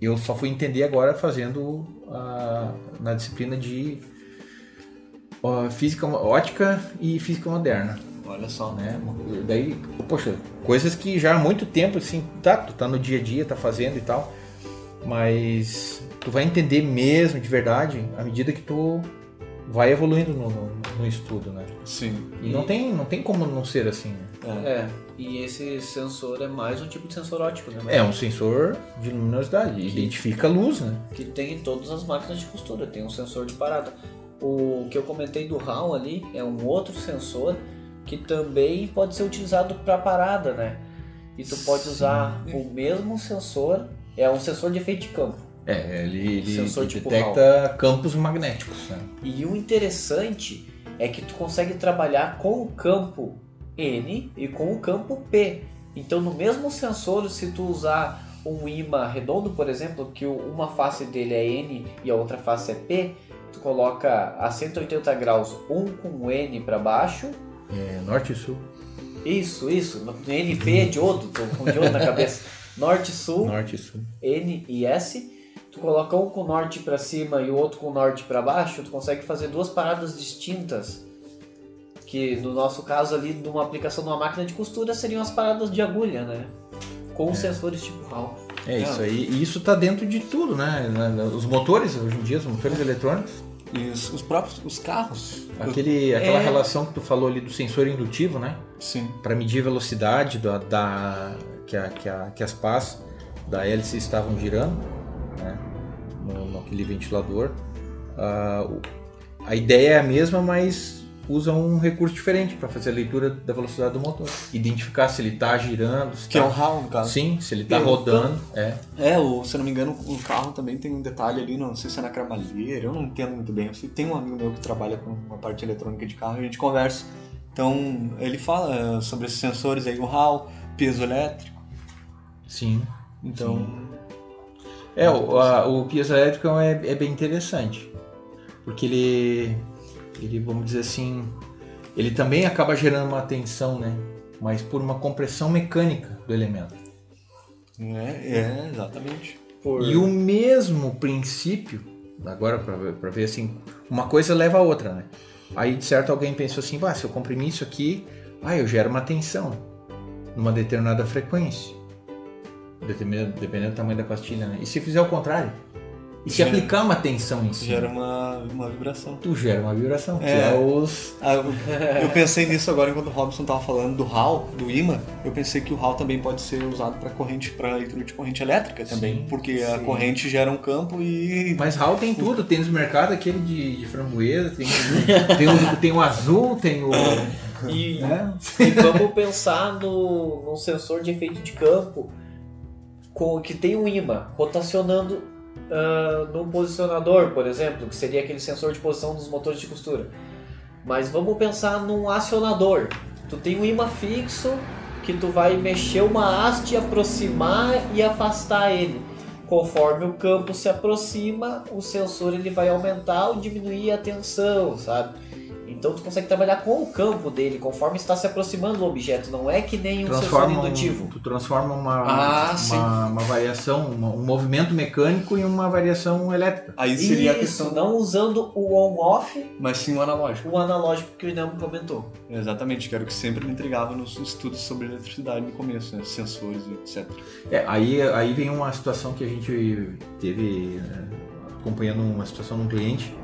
eu só fui entender agora fazendo a, na disciplina de física ótica e física moderna. Olha só. Né? Daí, poxa, coisas que já há muito tempo, assim, tá, tu tá no dia a dia, tá fazendo e tal, mas tu vai entender mesmo, de verdade, à medida que tu vai evoluindo no, no, no estudo, né? Sim. E, e, não tem, não tem como não ser assim, né? É. é. E esse sensor é mais um tipo de sensor óptico, né? É um sensor de luminosidade, que, identifica a luz, né? Que tem em todas as máquinas de costura, tem um sensor de parada. O que eu comentei do RAL ali é um outro sensor que também pode ser utilizado para parada, né? E tu pode usar o mesmo sensor, é um sensor de efeito de campo. É, ele, ele, ele tipo detecta campos magnéticos. Né? E o interessante é que tu consegue trabalhar com o campo N e com o campo P. Então no mesmo sensor, se tu usar um imã redondo, por exemplo, que uma face dele é N e a outra face é P, tu coloca a 180 graus um com N para baixo. É, norte e sul. Isso, isso. NP é diodo, tô com diodo na cabeça. Norte e sul. Norte e sul. N e S tu coloca um com o norte para cima e o outro com o norte para baixo, tu consegue fazer duas paradas distintas. Que no nosso caso ali, de uma aplicação de uma máquina de costura, seriam as paradas de agulha, né? Com é. sensores tipo HAL. É isso aí. E isso tá dentro de tudo, né? Os motores, hoje em dia, os motores eletrônicos. E os, os próprios os carros. Aquele, aquela é... relação que tu falou ali do sensor indutivo, né? Sim. Para medir a velocidade da, da, que, a, que, a, que as pás da hélice estavam girando né? no, naquele ventilador. Uh, a ideia é a mesma, mas usa um recurso diferente para fazer a leitura da velocidade do motor. Identificar se ele está girando. que tá... é um RAL, no caso. Sim, se ele está rodando. É, é o, se eu não me engano, o carro também tem um detalhe ali, não sei se é na cremalheira, eu não entendo muito bem. Tem um amigo meu que trabalha com uma parte eletrônica de carro e a gente conversa. Então, ele fala sobre esses sensores aí, o RAL, peso elétrico. Sim. Então, Sim. É, o, a, o piezoelétrico é, é bem interessante. Porque ele, ele, vamos dizer assim, ele também acaba gerando uma tensão, né? Mas por uma compressão mecânica do elemento. É, é exatamente. Por... E o mesmo princípio, agora para ver assim, uma coisa leva a outra, né? Aí de certo alguém pensou assim, ah, se eu comprimir isso aqui, ah, eu gero uma tensão numa determinada frequência dependendo, dependendo do tamanho da pastilha, né? E se fizer o contrário? E se gera, aplicar uma tensão em cima? Gera uma, uma vibração. Tu gera uma vibração, é, é os... Ah, eu pensei nisso agora enquanto o Robson estava falando do HAL, do imã. Eu pensei que o HAL também pode ser usado para corrente, para leitura de corrente elétrica também. Sim, porque sim. a corrente gera um campo e... Mas HAL tem tudo. Tem no mercado aquele de, de framboesa, tem, tem, o, tem o azul, tem o... E, né? e vamos pensar no, no sensor de efeito de campo com, que tem um imã rotacionando uh, num posicionador, por exemplo, que seria aquele sensor de posição dos motores de costura. Mas vamos pensar num acionador. Tu tem um imã fixo que tu vai mexer uma haste, aproximar e afastar ele. Conforme o campo se aproxima, o sensor ele vai aumentar ou diminuir a tensão, sabe? Então tu consegue trabalhar com o campo dele conforme está se aproximando do objeto. Não é que nem um transforma sensor indutivo. Um, tu transforma uma, ah, uma, uma, variação, uma, um movimento mecânico em uma variação elétrica. Aí seria Isso, a questão... não usando o on-off, mas sim o analógico. O analógico que o Inamo comentou. Exatamente, que era o que sempre me intrigava nos estudos sobre eletricidade no começo, né? sensores e etc. É, aí, aí vem uma situação que a gente teve né, acompanhando uma situação num cliente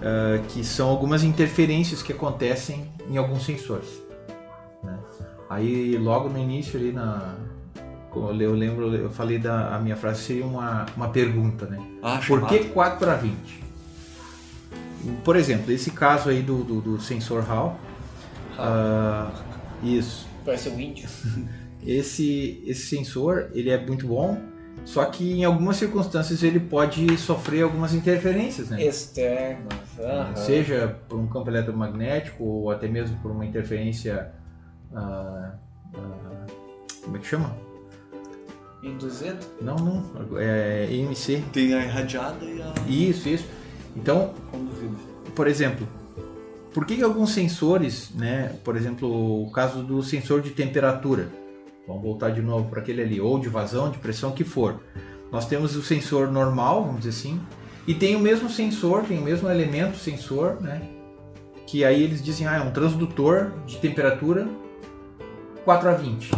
uh, que são algumas interferências que acontecem em alguns sensores. Né? Aí logo no início ali na eu lembro, eu falei da a minha frase seria uma, uma pergunta, né? Ah, Por que 4 para 20? Por exemplo, esse caso aí do, do, do sensor HAL. Uh, isso. Parece um índio. Esse, esse sensor ele é muito bom Só que em algumas circunstâncias ele pode sofrer algumas interferências, né? Externas. aham. Seja por um campo eletromagnético ou até mesmo por uma interferência. ah, ah, como é que chama? Induzido? Não, não. É EMC. Tem a irradiada e a Isso, isso. Então, conduzida. por exemplo, por que, que alguns sensores, né? Por exemplo, o caso do sensor de temperatura. Vamos voltar de novo para aquele ali, ou de vazão, de pressão, que for. Nós temos o sensor normal, vamos dizer assim, e tem o mesmo sensor, tem o mesmo elemento sensor, né? Que aí eles dizem, ah, é um transdutor de temperatura 4 a 20.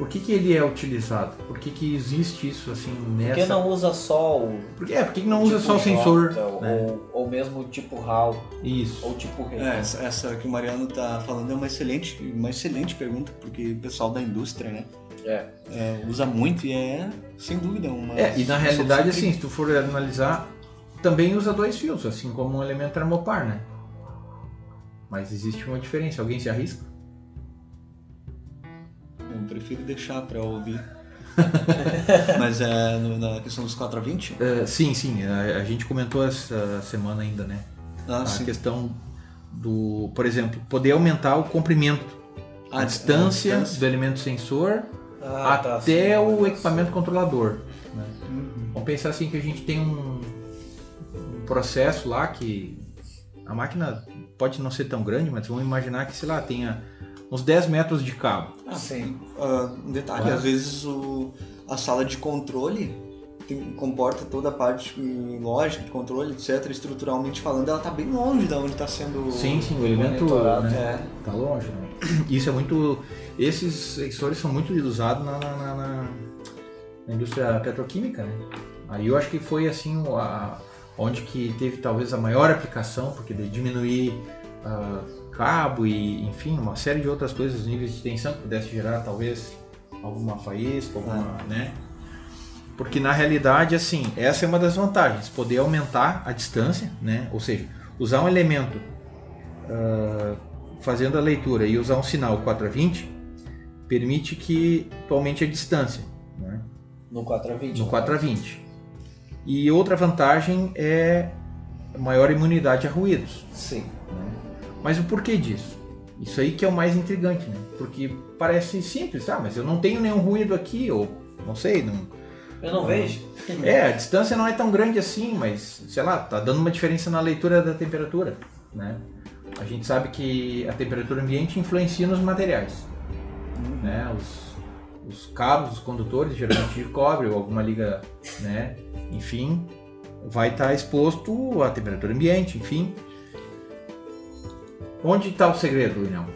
Por que, que ele é utilizado? Por que, que existe isso assim nessa? Porque não usa só o. Por que, é, por que que não usa tipo só o sensor? J, né? ou, ou mesmo tipo RAW, Isso. ou tipo RE. É, essa, essa que o Mariano tá falando é uma excelente, uma excelente pergunta, porque o pessoal da indústria, né, É. é, usa muito e é, sem dúvida, uma... É, e na realidade, assim, se tu for analisar, também usa dois fios, assim como um elemento termopar, né? Mas existe uma diferença. Alguém se arrisca? Prefiro deixar pra ouvir. Mas é no- na questão dos 4 a 20? É, sim, sim. A, a gente comentou essa semana ainda, né? Ah, a sim. questão do, por exemplo, poder aumentar o comprimento, a, distância, a distância. do elemento sensor Ah, tá, até sim. o equipamento controlador. né? Uhum. Vamos pensar assim que a gente tem um, um processo lá que a máquina pode não ser tão grande, mas vamos imaginar que, sei lá, tenha uns 10 metros de cabo. Ah, Sim. Ah, um detalhe, Ué. às vezes o, a sala de controle tem- comporta toda a parte lógica de controle, etc. Estruturalmente falando, ela tá bem longe da onde está sendo. Sim, sim, o elemento né, É. tá longe. Né? Isso é muito. Esses sensores são muito usados na, na- na- na- indústria petroquímica, né? Aí eu acho que foi assim o- a- onde que teve talvez a maior aplicação, porque de diminuir ah, cabo e enfim uma série de outras coisas, níveis de tensão que pudesse gerar talvez alguma faísca, alguma, né? Porque na realidade, assim, essa é uma das vantagens, poder aumentar a distância, né? Ou seja, usar um elemento ah, fazendo a leitura e usar um sinal 4 a 20 permite que tu aumente a distância, né? No 4 a 20. No 4 a 20. E outra vantagem é maior imunidade a ruídos. Sim. Mas o porquê disso? Isso aí que é o mais intrigante, né? Porque parece simples, ah, mas eu não tenho nenhum ruído aqui, ou não sei, não, Eu não vejo. é, a distância não é tão grande assim, mas sei lá, tá dando uma diferença na leitura da temperatura, né? A gente sabe que a temperatura ambiente influencia nos materiais, né? Os, os cabos, os condutores, geralmente de cobre ou alguma liga, né? Enfim, vai estar exposto à temperatura ambiente, enfim. Onde está o segredo, William?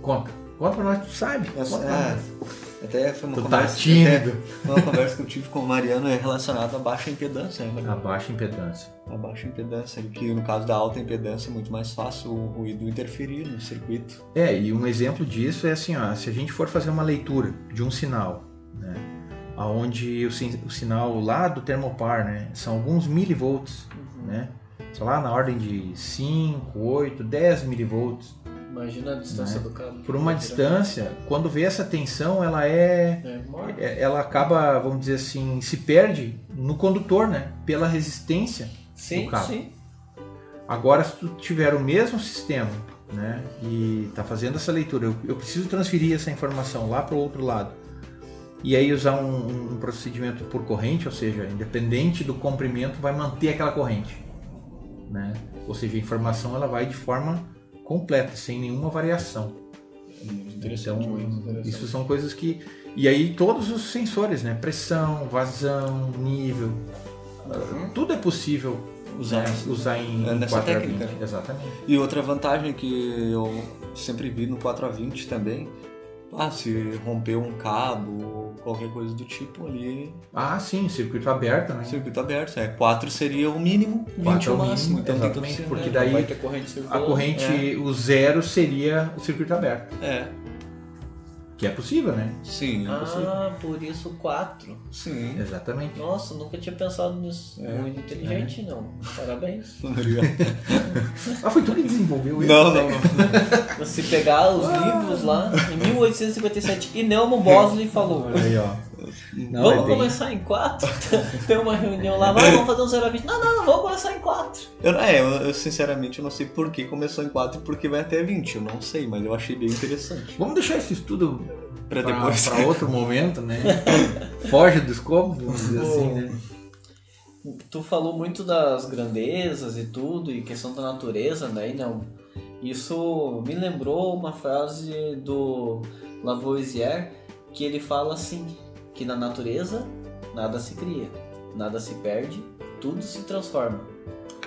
Conta. Conta pra nós, tu sabe. Pra é, até foi uma Tu tá conversa. tímido. até uma conversa que eu tive com o Mariano é relacionada à baixa impedância, né? A baixa impedância. A baixa impedância, que no caso da alta impedância é muito mais fácil o ruído interferir no circuito. É, e um exemplo disso é assim, ó, se a gente for fazer uma leitura de um sinal, né, aonde o, sin- o sinal lá do termopar, né, são alguns milivolts, né, sei lá, na ordem de 5, 8, 10 milivolts. Imagina a distância Né? do cabo. Por uma distância, quando vê essa tensão, ela é, É, é- ela acaba, vamos dizer assim, se perde no condutor, né, pela resistência Sim, do cabo. sim. Agora, se tu tiver o mesmo sistema, né, e tá fazendo essa leitura, eu, eu preciso transferir essa informação lá para o outro lado, e aí usar um, um procedimento por corrente, ou seja, independente do comprimento, vai manter aquela corrente, né? Ou seja, a informação ela vai de forma completa, sem nenhuma variação. Então, isso são coisas que e aí todos os sensores, né, pressão, vazão, nível, tudo é possível Usar. né, usar em, É nessa 4 a técnica. 20. Exatamente. E outra vantagem que eu sempre vi no 4 a 20 também, ah, se romper um cabo ou qualquer coisa do tipo ali, Ah, sim, circuito aberto, né? circuito aberto. É, 4 seria o mínimo, 20 Quatro é é o máximo. mínimo, Então tem exatamente, certo. porque É, daí ter corrente A corrente, o zero seria o circuito aberto, É, que é possível, né? sim, Ah, por isso 4. sim. Exatamente. Nossa, nunca tinha pensado nisso. É. Muito inteligente, não. Parabéns. Ah, foi tu que desenvolveu isso? Não, não, não. Se pegar os livros lá, em 1857, e Neumann Bosley falou. Aí, ó. Não, vamos é bem- começar em quatro? Tem uma reunião lá, "Vai, vamos fazer um 0 a 20. Não, não, não, vamos começar em quatro. Eu, é, eu, eu, sinceramente eu não sei por que começou em 4 e por que vai até 20. Eu não sei, mas eu achei bem interessante. Vamos deixar esse estudo Pra para depois. outro momento, né? Foge do escopo, vamos dizer assim, né? Tu falou muito das grandezas e tudo, e questão da natureza, né? E não. Isso me lembrou uma frase do Lavoisier que ele fala assim: que na natureza nada se cria, nada se perde, tudo se transforma.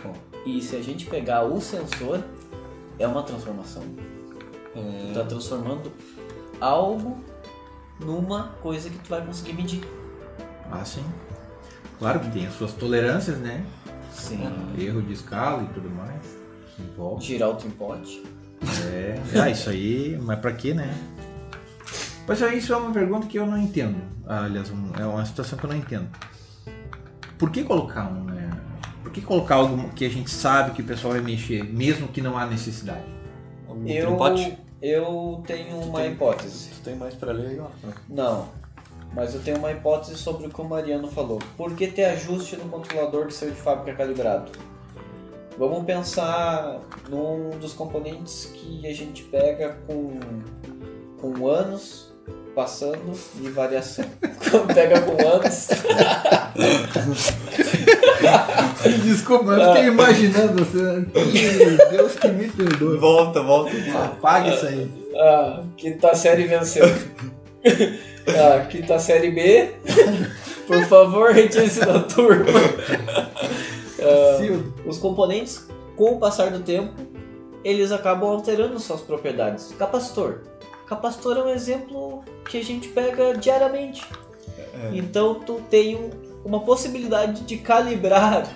Bom. E se a gente pegar o sensor, é uma transformação. Tu tá transformando algo numa coisa que tu vai conseguir medir. Ah, sim. Claro que tem as suas tolerâncias, né? Sim. Erro de escala e tudo mais. que Envolve. Girar o tripode. É, ah, isso aí, mas pra quê, né? Mas aí isso é uma pergunta que eu não entendo. Ah, aliás, é uma situação que eu não entendo. Por que colocar um, né? Por que colocar algo que a gente sabe que o pessoal vai mexer, mesmo que não há necessidade? Eu, eu tenho uma tem- hipótese. Tu tem mais pra ler aí, ó. Não, mas eu tenho uma hipótese sobre o que o Mariano falou. Por que ter ajuste no controlador que saiu de fábrica calibrado? Vamos pensar num dos componentes que a gente pega com, com anos passando e variação. Quando pega com anos. Desculpa, mas eu fiquei imaginando você. Deus que me perdoe. Volta, volta. Apaga isso aí. A quinta série venceu. A quinta série B. Por favor, retire-se da turma. Silvio. Os componentes, com o passar do tempo, eles acabam alterando suas propriedades. Capacitor. Capacitor é um exemplo que a gente pega diariamente. Então tu tem um- uma possibilidade de calibrar,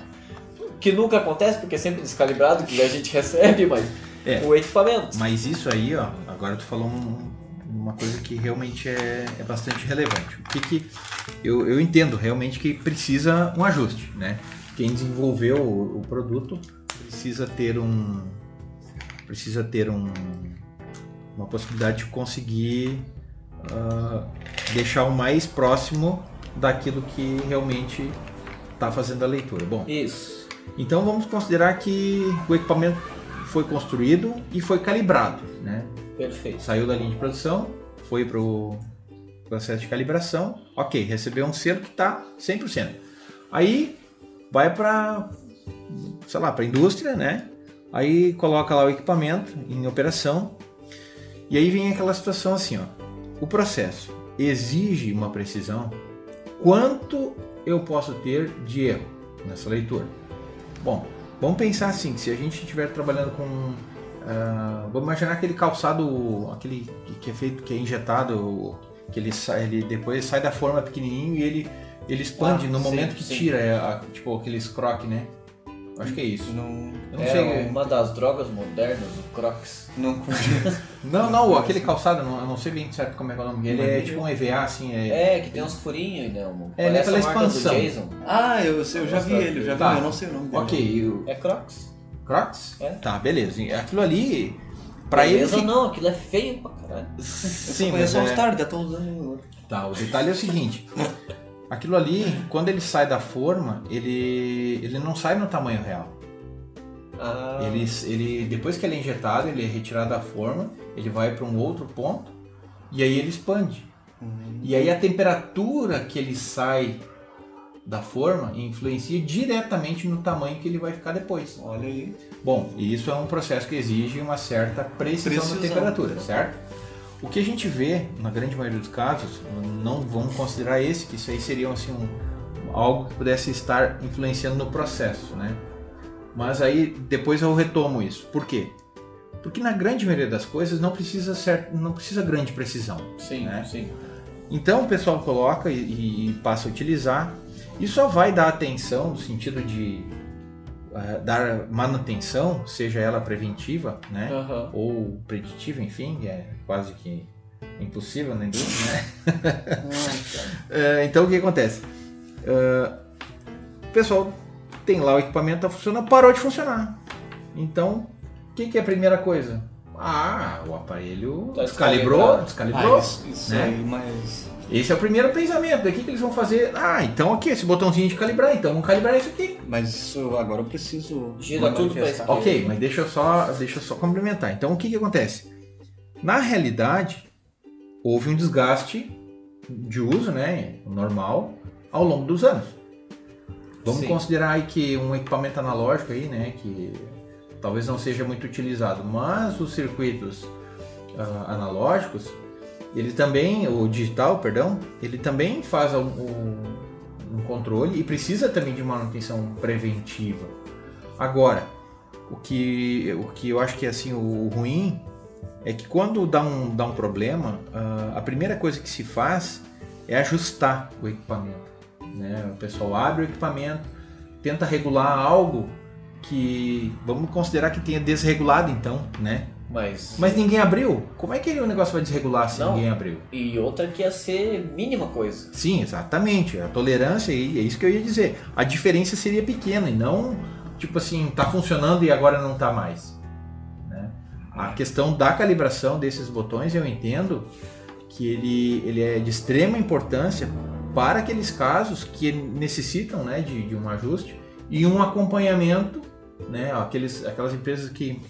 que nunca acontece, porque é sempre descalibrado, que a gente recebe, mas É. o equipamento. Mas isso aí, ó, agora tu falou um- uma coisa que realmente é, é bastante relevante. O que que eu, eu entendo realmente que precisa um ajuste, né? Quem desenvolveu o, o produto precisa ter um precisa ter um, uma possibilidade de conseguir ah, deixar o mais próximo daquilo que realmente está fazendo a leitura. Bom, Isso. então vamos considerar que o equipamento foi construído e foi calibrado, né? Perfeito. Saiu da linha de produção, foi para o processo de calibração, ok, recebeu um selo que está 100%. Aí vai para, sei lá, para a indústria, né? Aí coloca lá o equipamento em operação e aí vem aquela situação assim, ó. O processo exige uma precisão. Quanto eu posso ter de erro nessa leitura? Bom, vamos pensar assim, se a gente estiver trabalhando com ah, vamos imaginar aquele calçado, aquele que- é feito, que é injetado, que ele sai, ele depois sai da forma pequenininho e ele ele expande Ah, no sim, momento que sim. tira, é, a- tipo aqueles croque, né? Acho que é isso. Não, Eu não é sei. uma das drogas modernas, o Crocs. não Não, não, aquele calçado, não, eu não sei bem certo como é que é o nome. Ele é tipo um EVA, assim, é. É, que tem uns furinhos, né? Um, É, ele é pela expansão. Jason. Ah, eu, eu já vi ele, já vi, Tá. eu não sei o nome dele. Ok, É Crocs. Crocs? É. Tá, beleza. Aquilo ali, pra ele. Beleza, fica- não, aquilo é feio pra caralho. Eu Sim, só mas é... All Star, já tô usando. Tá, o detalhe é o seguinte. Aquilo ali, quando ele sai da forma, ele, ele não sai no tamanho real. Ah, Ele, ele, depois que ele é injetado, ele é retirado da forma, ele vai para um outro ponto e aí ele expande. E aí a temperatura que ele sai da forma influencia diretamente no tamanho que ele vai ficar depois. Olha aí. Bom, e isso é um processo que exige uma certa precisão, Precisão. da temperatura, certo? O que a gente vê, na grande maioria dos casos, não vamos considerar esse, que isso aí seria assim, um, algo que pudesse estar influenciando no processo, né? Mas aí depois eu retomo isso. Por quê? Porque na grande maioria das coisas não precisa, não precisa grande precisão. sim, né? sim. Então o pessoal coloca e, e passa a utilizar e só vai dar atenção no sentido de eh, dar manutenção, seja ela preventiva, né? Aham. Ou preditiva, enfim, é quase que impossível na indústria, né? Eh, então o que acontece? Eh, o pessoal tem lá o equipamento, tá funcionando, parou de funcionar. Então, o que, que é a primeira coisa? Ah, o aparelho Tá descalibrou, descalibrou. Ah, isso, isso né? aí, mas. Esse é o primeiro pensamento. O que, eles vão fazer? Ah, então aqui, esse botãozinho de calibrar, então vamos calibrar isso aqui. Mas isso agora eu preciso. Gira tudo pra esquerda. Ok, mas deixa eu só, deixa eu só complementar. Então o que, que acontece? Na realidade, houve um desgaste de uso, né, normal, ao longo dos anos. Vamos Sim. considerar aí que um equipamento analógico aí, né, que talvez não seja muito utilizado, mas os circuitos ah, analógicos, ele também, o digital, perdão, ele também faz um, um- controle e precisa também de manutenção preventiva. Agora, o que, o que eu acho que é assim o ruim é que quando dá um, dá um problema, ah, a primeira coisa que se faz é ajustar o equipamento. Né? O pessoal abre o equipamento, tenta regular algo que vamos considerar que tenha desregulado então, né? Mas, Mas ninguém abriu. Como é que o negócio vai desregular se Não. ninguém abriu? E outra que ia ser mínima coisa. Sim, exatamente. A tolerância, e é isso que eu ia dizer. A diferença seria pequena e não tipo assim, tá funcionando e agora não tá mais. né? A questão da calibração desses botões eu entendo que ele, ele é de extrema importância para aqueles casos que necessitam né, de, de um ajuste e um acompanhamento, né, aqueles, aquelas empresas que,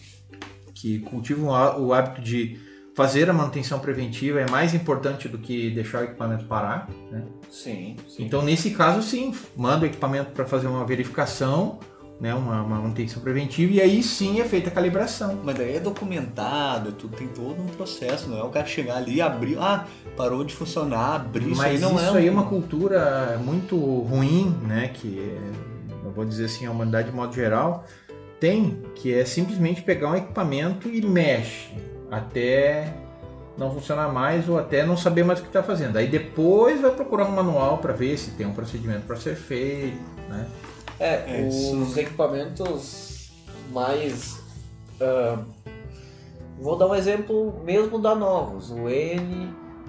que cultivam o hábito de fazer a manutenção preventiva é mais importante do que deixar o equipamento parar. Né? Sim, sim. Então, nesse caso, sim, manda o equipamento para fazer uma verificação, né, uma, uma manutenção preventiva, e aí sim é feita a calibração. Mas daí é documentado, tudo, tem todo um processo, não é o cara chegar ali, abrir, ah, parou de funcionar, abrir, isso aí Mas não isso é aí é um- uma cultura muito ruim, né, que é, eu vou dizer assim, a humanidade de modo geral tem, que é simplesmente pegar um equipamento e mexe até não funcionar mais ou até não saber mais o que está fazendo. Aí depois vai procurar um manual para ver se tem um procedimento para ser feito, né? É, É, os equipamentos mais. ah, vou dar um exemplo mesmo da Novos, o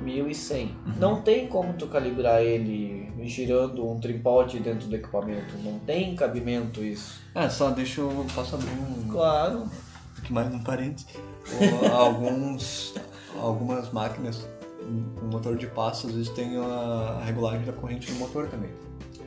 N1100. Não tem como tu calibrar ele girando um tripode dentro do equipamento. Não tem cabimento isso. Ah, só deixa eu. Posso abrir um. Claro. aqui mais um parênteses. O- Alguns, algumas máquinas com motor de passo, às vezes tem a regulagem da corrente do motor também.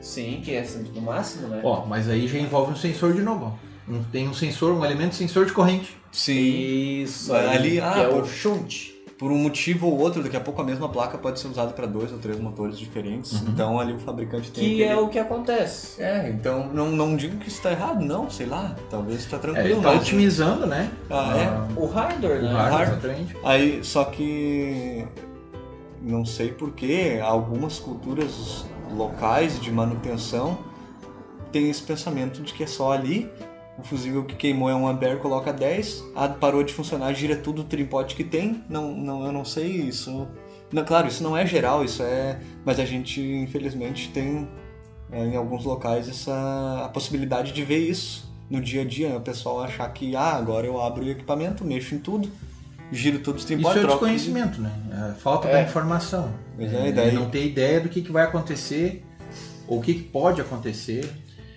Sim, que é sempre no máximo, né? Ó, mas aí já envolve um sensor de novo. ó. Tem um sensor, um elemento sensor de corrente. Sim. Isso aí, ali, que ah, é o shunt. Por um motivo ou outro, daqui a pouco a mesma placa pode ser usada para dois ou três motores diferentes. Então ali o fabricante tem Que aquele... é o que acontece. É, então não, não digo que isso tá errado, não, sei lá, talvez está É, tranquilo. ele tá mas- otimizando, né? Ah, é? O hardware, O né? hardware, hardware. Aí, só que não sei porquê, algumas culturas locais de manutenção têm esse pensamento de que é só ali, o fusível que queimou é um ampere, coloca 10, ah, parou de funcionar, gira tudo o tripote que tem, não, não, eu não sei isso. Não, claro, isso não é geral, isso é. Mas a gente, infelizmente, tem é, em alguns locais essa a possibilidade de ver isso no dia a dia, né? o pessoal achar que ah, agora eu abro o equipamento, mexo em tudo, giro tudo os Isso tripotes, é desconhecimento, né? É falta É. da informação. Pois é, e daí- Não ter ideia do que, que vai acontecer ou o que, que pode acontecer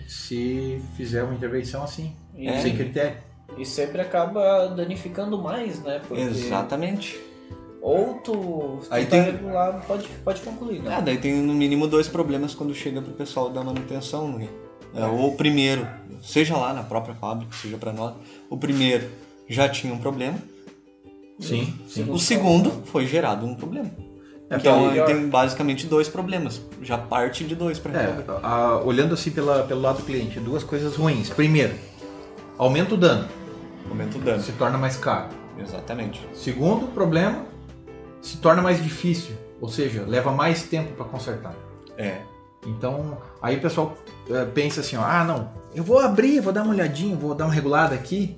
se fizer uma intervenção assim, E, sem critério. e sempre acaba danificando mais, né? Porque Exatamente. Ou tu, tu Aí tá tem- regulado, pode, pode concluir, né? Ah, daí tem no mínimo dois problemas quando chega pro pessoal da manutenção, né? É, ou o primeiro, seja lá na própria fábrica, seja para nós, o primeiro já tinha um problema, Sim, sim. o segundo foi gerado um problema. É, então porque- tem basicamente dois problemas, já parte de dois para resolver. É, a- olhando assim pela, pelo lado do cliente, duas coisas ruins. Primeiro, aumenta o dano, Aumenta o dano. se torna mais caro. Exatamente. Segundo problema, se torna mais difícil, ou seja, leva mais tempo para consertar. É. Então, aí o pessoal eh, pensa assim, ó, ah, não, eu vou abrir, vou dar uma olhadinha, vou dar uma regulada aqui,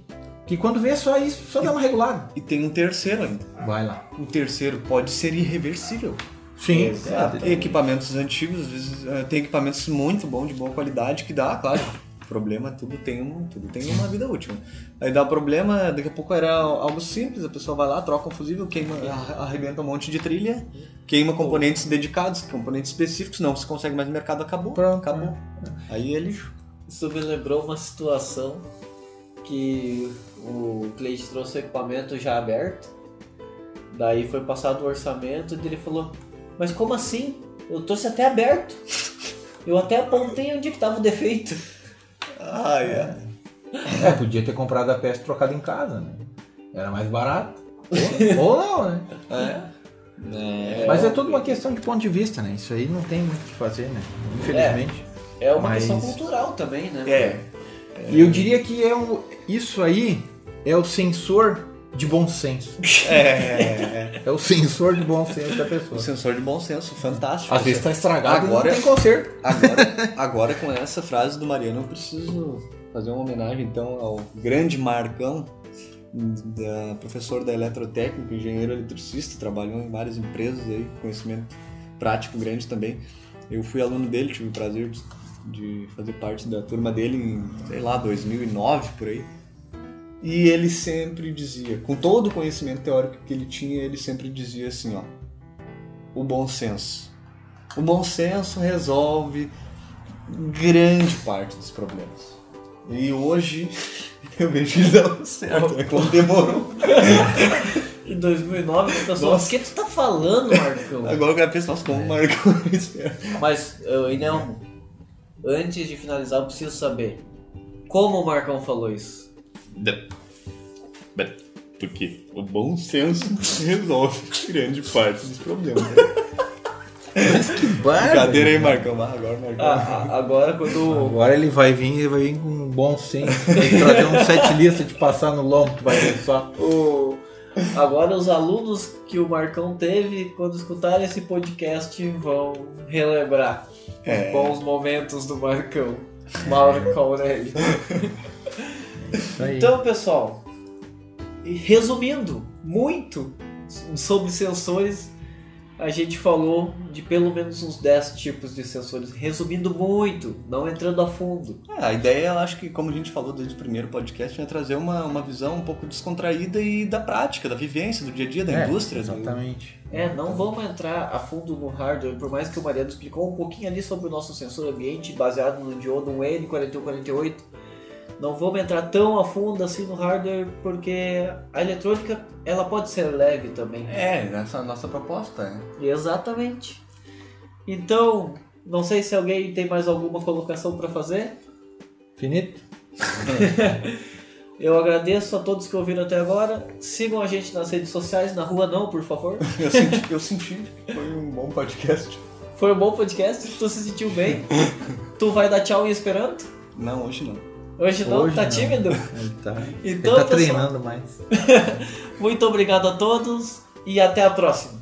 que quando vê é só isso, só dá uma regulada. E tem um terceiro ainda. Vai lá. O terceiro pode ser irreversível. Sim, Exato. é, Equipamentos antigos, às vezes eh, tem equipamentos muito bons, de boa qualidade, que dá, claro. Problema, tudo tem, um, tudo tem uma vida útil. Aí dá problema, daqui a pouco era algo simples, a pessoa vai lá, troca um fusível, queima, arre- arrebenta um monte de trilha, queima componentes dedicados, componentes específicos, não se consegue mais no mercado, acabou. Pronto, acabou. Aí é lixo. Isso me lembrou uma situação que o Cleide trouxe o equipamento já aberto. Daí foi passado o orçamento e ele falou: Mas como assim? Eu trouxe até aberto. Eu até apontei onde que tava o defeito. Ah, é. É, podia ter comprado a peça e trocado em casa, né? Era mais barato. Ou, ou não, né? É. Mas é tudo uma questão de ponto de vista, né? Isso aí não tem muito o que fazer, né? Infelizmente. É uma Mas- questão cultural também, né? É. E eu diria que é um, isso aí é o sensor de bom senso. É, é. O sensor de bom senso da O pessoa. sensor de bom senso, fantástico. Às vezes tá estragado Agora- não tem conserto. Agora, agora com essa frase do Mariano, eu preciso fazer uma homenagem então ao grande Marcão, da, professor da eletrotécnica, engenheiro eletricista, trabalhou em várias empresas aí, conhecimento prático grande também. Eu fui aluno dele, tive o prazer de, de fazer parte da turma dele em, sei lá, 2009 por aí. E ele sempre dizia, com todo o conhecimento teórico que ele tinha, ele sempre dizia assim, ó, o bom senso. O bom senso resolve grande parte dos problemas. E hoje eu vejo que deu certo, é como demorou. Em 2009, a pessoa, Nossa. o que tu tá falando, Marcão? Agora eu quero pensar, nossa, como marcou isso. Mas, eu, Inelmo, antes de finalizar, eu preciso saber como o Marcão falou isso. Porque o bom senso resolve grande parte dos problemas. Mas que Brincadeira aí, Marcão. Ah, agora Marcão. Ah, ah, agora, quando Agora ele vai vir, ele vai vir com um bom senso. Vai trazer um sete lista de passar no lombo, tu vai ver só. o, agora os alunos que o Marcão teve, quando escutarem esse podcast, vão relembrar É. os bons momentos do Marcão. Mauro Aurélio. Então, pessoal, resumindo muito sobre sensores, a gente falou de pelo menos uns 10 tipos de sensores. Resumindo muito, não entrando a fundo. É, a ideia, eu acho que, como a gente falou desde o primeiro podcast, é trazer uma, uma visão um pouco descontraída e da prática, da vivência, do dia a dia da É, indústria. do- Exatamente. É, não vamos entrar a fundo no hardware, por mais que o Mariano explicou um pouquinho ali sobre o nosso sensor ambiente baseado no diodo N4148. Não vamos entrar tão a fundo assim no hardware, porque a eletrônica ela pode ser leve também. É, essa é a nossa proposta, né? Exatamente. Então, não sei se alguém tem mais alguma colocação para fazer. Finito? Eu agradeço a todos que ouviram até agora. Sigam a gente nas redes sociais, na rua não, por favor. Eu senti, eu senti que foi um bom podcast. Foi um bom podcast, tu se sentiu bem. tu vai dar tchau em esperanto? Não, hoje não. Hoje não, Hoje tá não. tímido? Ele tá, Então, ele tá pessoal, treinando mais. muito obrigado a todos e até a próxima.